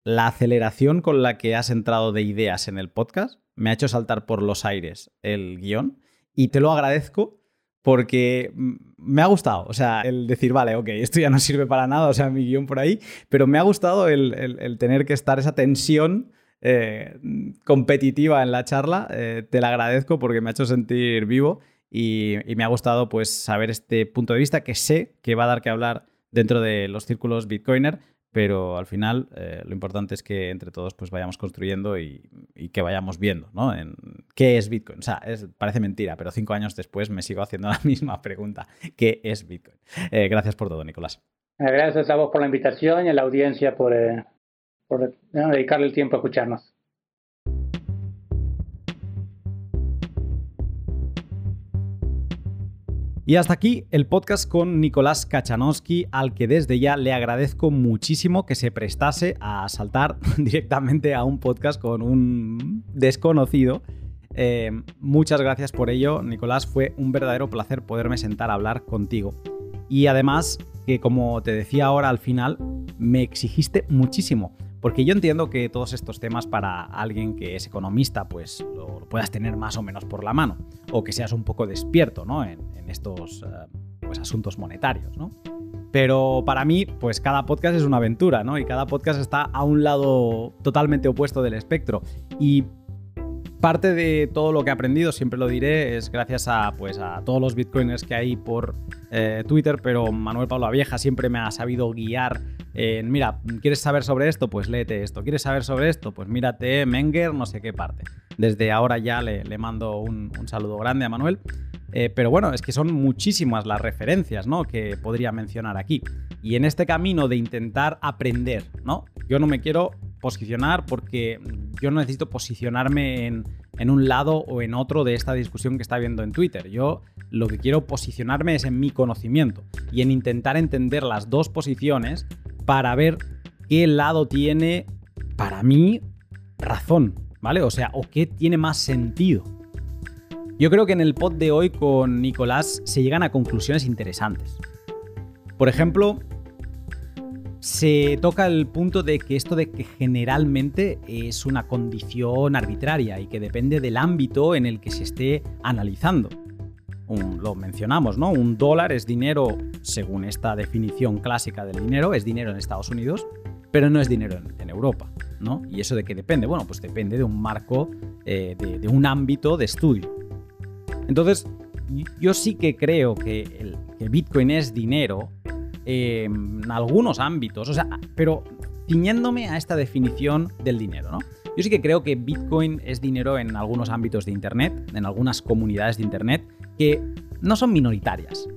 [SPEAKER 2] la aceleración con la que has entrado de ideas en el podcast me ha hecho saltar por los aires el guion y te lo agradezco porque me ha gustado, o sea, el decir, vale, ok, esto ya no sirve para nada, o sea, mi guion por ahí, pero me ha gustado el, tener que estar esa tensión eh, competitiva en la charla, eh, te la agradezco porque me ha hecho sentir vivo y, me ha gustado pues saber este punto de vista que sé que va a dar que hablar dentro de los círculos Bitcoiner, pero al final eh, lo importante es que entre todos pues vayamos construyendo y, que vayamos viendo, ¿no? En ¿Qué es Bitcoin? O sea, parece mentira, pero cinco años después me sigo haciendo la misma pregunta. ¿Qué es Bitcoin? Eh, gracias por todo, Nicolás.
[SPEAKER 1] Eh, gracias a vos por la invitación y a la audiencia por, por dedicarle el tiempo a escucharnos.
[SPEAKER 2] Y hasta aquí el podcast con Nicolás Kachanowski, al que desde ya le agradezco muchísimo que se prestase a saltar directamente a un podcast con un desconocido. Eh, muchas gracias por ello, Nicolás. Fue un verdadero placer poderme sentar a hablar contigo. Y además, que como te decía ahora al final, me exigiste muchísimo Porque yo entiendo que todos estos temas para alguien que es economista, pues lo, puedas tener más o menos por la mano, o que seas un poco despierto ¿no? en, estos eh, pues, asuntos monetarios. ¿no? Pero para mí, pues cada podcast es una aventura, ¿no? Y cada podcast está a un lado totalmente opuesto del espectro. Y parte de todo lo que he aprendido, siempre lo diré, es gracias a, pues, a todos los bitcoiners que hay por eh, Twitter, pero Manuel Pablo Vieja siempre me ha sabido guiar en, mira, ¿quieres saber sobre esto? Pues léete esto. ¿Quieres saber sobre esto? Pues mírate Menger, no sé qué parte. Desde ahora ya le, mando un, un saludo grande a Manuel. Eh, pero bueno, es que son muchísimas las referencias ¿no? que podría mencionar aquí. Y en este camino de intentar aprender, ¿no? Yo no me quiero posicionar porque yo no necesito posicionarme en, en un lado o en otro de esta discusión que está viendo en Twitter. Yo lo que quiero posicionarme es en mi conocimiento y en intentar entender las dos posiciones para ver qué lado tiene para mí razón, ¿vale? O sea, o qué tiene más sentido. Yo creo que en el pod de hoy con Nicolás se llegan a conclusiones interesantes. Por ejemplo, se toca el punto de que esto de que generalmente es una condición arbitraria y que depende del ámbito en el que se esté analizando. lo mencionamos, ¿no? Un dólar es dinero, según esta definición clásica del dinero, es dinero en Estados Unidos, pero no es dinero en, Europa, ¿no? Y eso de qué depende, bueno, pues depende de un marco, eh, de un ámbito de estudio. Entonces, yo sí que creo que, el, Bitcoin es dinero en algunos ámbitos, o sea, pero ciñéndome a esta definición del dinero, ¿no? Yo sí que creo que Bitcoin es dinero en algunos ámbitos de Internet, en algunas comunidades de Internet, que no son minoritarias.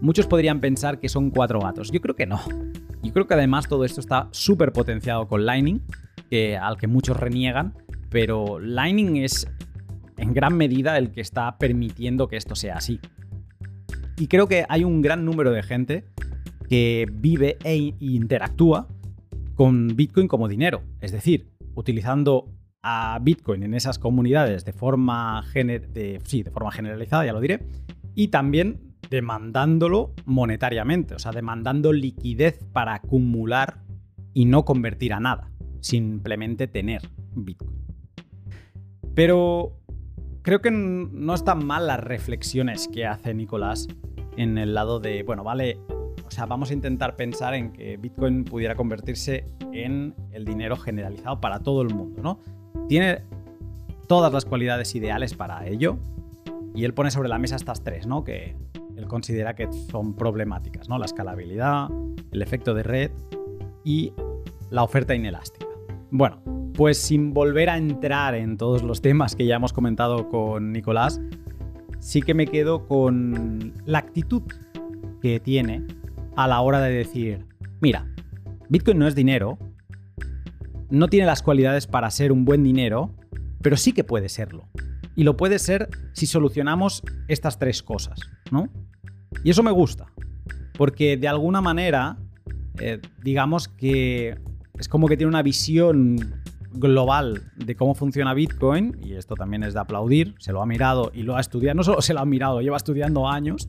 [SPEAKER 2] Muchos podrían pensar que son cuatro gatos. Yo creo que no. Yo creo que además todo esto está súper potenciado con Lightning, al que muchos reniegan, pero Lightning es en gran medida el que está permitiendo que esto sea así. Y creo que hay un gran número de gente que vive e interactúa con Bitcoin como dinero. Es decir, utilizando a Bitcoin en esas comunidades de forma, sí, de forma generalizada, ya lo diré, y también demandándolo monetariamente, o sea, demandando liquidez para acumular y no convertir a nada, simplemente tener Bitcoin. Pero creo que no están mal las reflexiones que hace Nicolás en el lado de, bueno, vale, o sea, vamos a intentar pensar en que Bitcoin pudiera convertirse en el dinero generalizado para todo el mundo, ¿no? Tiene todas las cualidades ideales para ello y él pone sobre la mesa estas tres, ¿no? Que él considera que son problemáticas, ¿no? La escalabilidad, el efecto de red y la oferta inelástica. Bueno, pues sin volver a entrar en todos los temas que ya hemos comentado con Nicolás, sí que me quedo con la actitud que tiene a la hora de decir, mira, Bitcoin no es dinero, no tiene las cualidades para ser un buen dinero, pero sí que puede serlo. Y lo puede ser si solucionamos estas tres cosas, ¿no? Y eso me gusta, porque de alguna manera, eh, digamos que es como que tiene una visión global de cómo funciona Bitcoin, y esto también es de aplaudir, se lo ha mirado y lo ha estudiado, no solo se lo ha mirado, lleva estudiando años,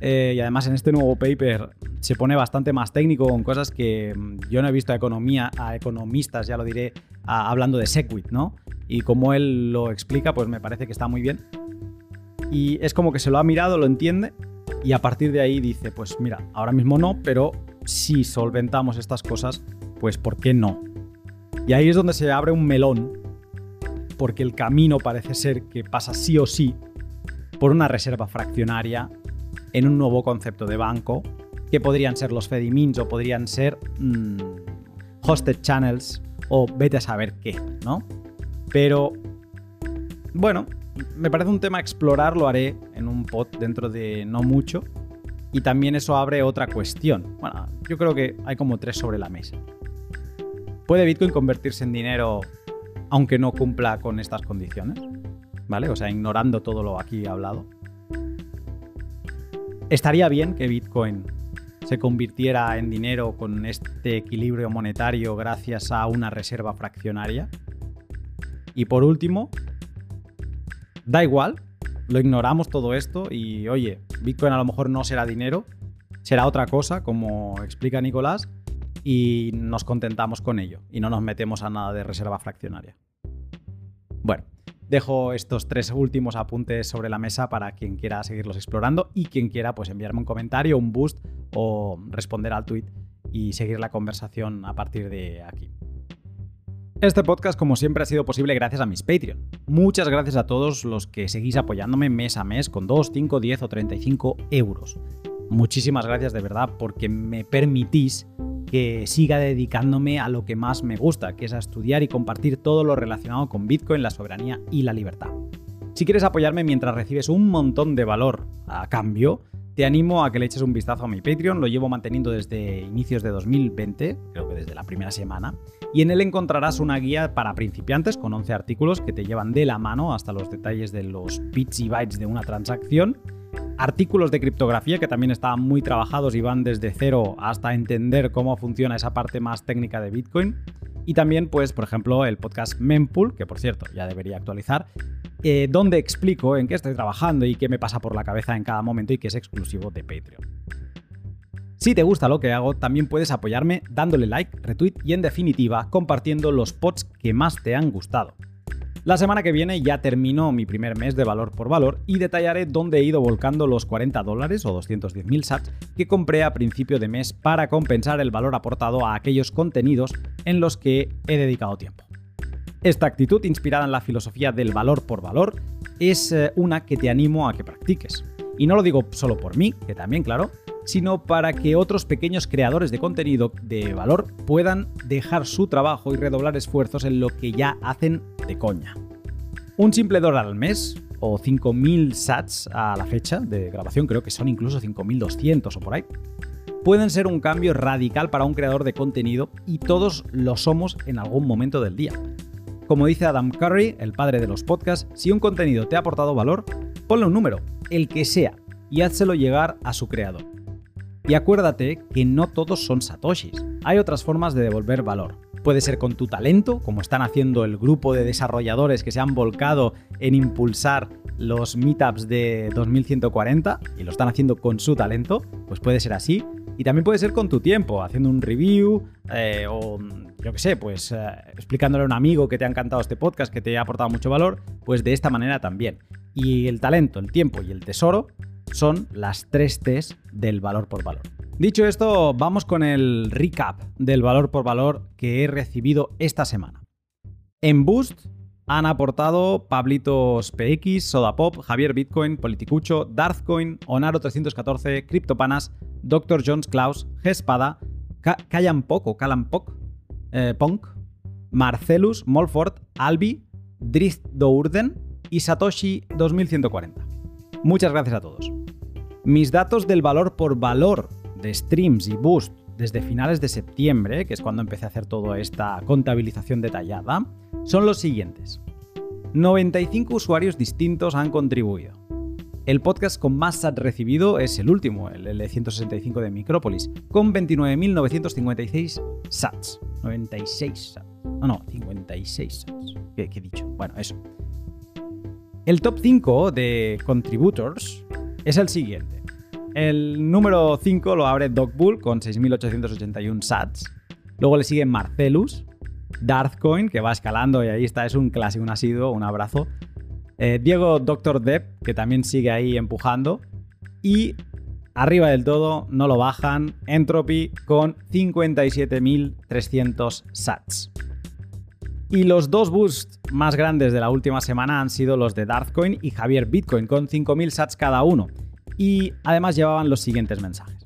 [SPEAKER 2] eh, y además en este nuevo paper se pone bastante más técnico con cosas que mm, yo no he visto a, economía, economistas, ya lo diré, hablando de Segwit, ¿no? Y como él lo explica, pues me parece que está muy bien. Y es como que se lo ha mirado, lo entiende, y a partir de ahí dice, pues mira, ahora mismo no, pero si solventamos estas cosas, pues ¿por qué no? Y ahí es donde se abre un melón, porque el camino parece ser que pasa sí o sí por una reserva fraccionaria en un nuevo concepto de banco, que podrían ser los Fedimins o podrían ser mm, hosted channels o vete a saber qué, ¿no? Pero, bueno, me parece un tema a explorar, lo haré en un pod dentro de no mucho. Y también eso abre otra cuestión. Bueno, yo creo que hay como tres sobre la mesa. ¿Puede Bitcoin convertirse en dinero aunque no cumpla con estas condiciones? ¿Vale? O sea, ignorando todo lo aquí hablado. ¿Estaría bien que Bitcoin se convirtiera en dinero con este equilibrio monetario gracias a una reserva fraccionaria? Y por último, da igual, lo ignoramos todo esto y oye, Bitcoin a lo mejor no será dinero, será otra cosa, como explica Nicolás, y nos contentamos con ello y no nos metemos a nada de reserva fraccionaria. Bueno, dejo estos tres últimos apuntes sobre la mesa para quien quiera seguirlos explorando y quien quiera pues enviarme un comentario, un boost o responder al tweet y seguir la conversación a partir de aquí. Este podcast, como siempre, ha sido posible gracias a mis Patreon. Muchas gracias a todos los que seguís apoyándome mes a mes con 2, 5, 10 o 35 euros. Muchísimas gracias de verdad porque me permitís que siga dedicándome a lo que más me gusta, que es a estudiar y compartir todo lo relacionado con Bitcoin, la soberanía y la libertad. Si quieres apoyarme mientras recibes un montón de valor a cambio, te animo a que le eches un vistazo a mi Patreon, lo llevo manteniendo desde inicios de 2020, creo que desde la primera semana, y en él encontrarás una guía para principiantes con 11 artículos que te llevan de la mano hasta los detalles de los bits y bytes de una transacción, artículos de criptografía que también estaban muy trabajados y van desde cero hasta entender cómo funciona esa parte más técnica de Bitcoin, y también, pues, por ejemplo, el podcast Mempool, que por cierto ya debería actualizar, eh, donde explico en qué estoy trabajando y qué me pasa por la cabeza en cada momento y que es exclusivo de Patreon. Si te gusta lo que hago, también puedes apoyarme dándole like, retweet y en definitiva compartiendo los pods que más te han gustado. La semana que viene ya termino mi primer mes de valor por valor y detallaré dónde he ido volcando los 40 dólares o 210.000 sats que compré a principio de mes para compensar el valor aportado a aquellos contenidos en los que he dedicado tiempo. Esta actitud, inspirada en la filosofía del valor por valor, es eh, una que te animo a que practiques. Y no lo digo solo por mí, que también, claro, sino para que otros pequeños creadores de contenido de valor puedan dejar su trabajo y redoblar esfuerzos en lo que ya hacen de coña. Un simple dólar al mes, o 5.000 sats a la fecha de grabación, creo que son incluso 5.200 o por ahí, pueden ser un cambio radical para un creador de contenido y todos lo somos en algún momento del día. Como dice Adam Curry, el padre de los podcasts, si un contenido te ha aportado valor, ponle un número, el que sea, y házselo llegar a su creador. Y acuérdate que no todos son satoshis. Hay otras formas de devolver valor. Puede ser con tu talento, como están haciendo el grupo de desarrolladores que se han volcado en impulsar los meetups de 2140 y lo están haciendo con su talento, pues puede ser así. Y también puede ser con tu tiempo, haciendo un review eh, o yo qué sé, pues eh, explicándole a un amigo que te ha encantado este podcast, que te ha aportado mucho valor, pues de esta manera también. Y el talento, el tiempo y el tesoro son las tres T's del valor por valor. Dicho esto, vamos con el recap del valor por valor que he recibido esta semana. En Boost han aportado Pablitos PX, Sodapop, Javier Bitcoin, Politicucho, Darthcoin, Onaro314, CryptoPanas, Dr. Jones Klaus, Gespada, Callan Poco, Callan Poc, eh, Punk, Marcelus, Molford, Albi, Drift Dourden y Satoshi 2140. Muchas gracias a todos. Mis datos del valor por valor de streams y boost desde finales de septiembre, que es cuando empecé a hacer toda esta contabilización detallada, son los siguientes. 95 usuarios distintos han contribuido. El podcast con más SAT recibido es el último, el L165 de Micrópolis, con 29.956 SATs. 96 SATs. No, no, 56 SATs. ¿Qué, ¿Qué he dicho? Bueno, eso. El top 5 de contributors es el siguiente. El número 5 lo abre Dogbull con 6.881 sats. Luego le sigue Marcelus, Darthcoin, que va escalando y ahí está, es un clásico, un asiduo, un abrazo. Eh, Diego Dr. Depp, que también sigue ahí empujando. Y arriba del todo, no lo bajan, Entropy con 57.300 sats. Y los dos boosts más grandes de la última semana han sido los de Darthcoin y Javier Bitcoin, con 5.000 sats cada uno. Y además llevaban los siguientes mensajes.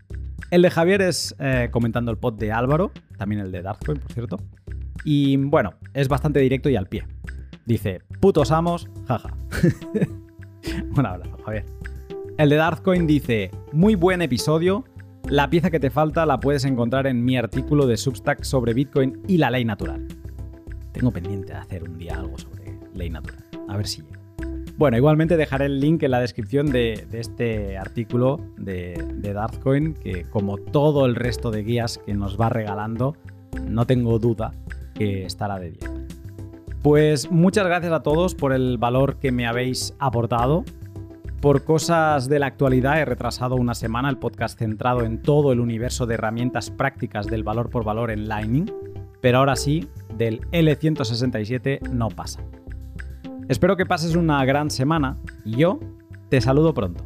[SPEAKER 2] El de Javier es eh, comentando el pod de Álvaro, también el de Darthcoin, por cierto. Y bueno, es bastante directo y al pie. Dice, putos amos, jaja. Un abrazo, Javier. El de Darthcoin dice, muy buen episodio. La pieza que te falta la puedes encontrar en mi artículo de Substack sobre Bitcoin y la ley natural. Tengo pendiente de hacer un día algo sobre ley natural. A ver si llego. Bueno, igualmente dejaré el link en la descripción de, este artículo de, de Darthcoin, que como todo el resto de guías que nos va regalando, no tengo duda que estará de 10. Pues muchas gracias a todos por el valor que me habéis aportado, Por cosas de la actualidad he retrasado una semana el podcast centrado en todo el universo de herramientas prácticas del valor por valor en Lightning, pero ahora sí, del L167 no pasa. Espero que pases una gran semana y yo te saludo pronto.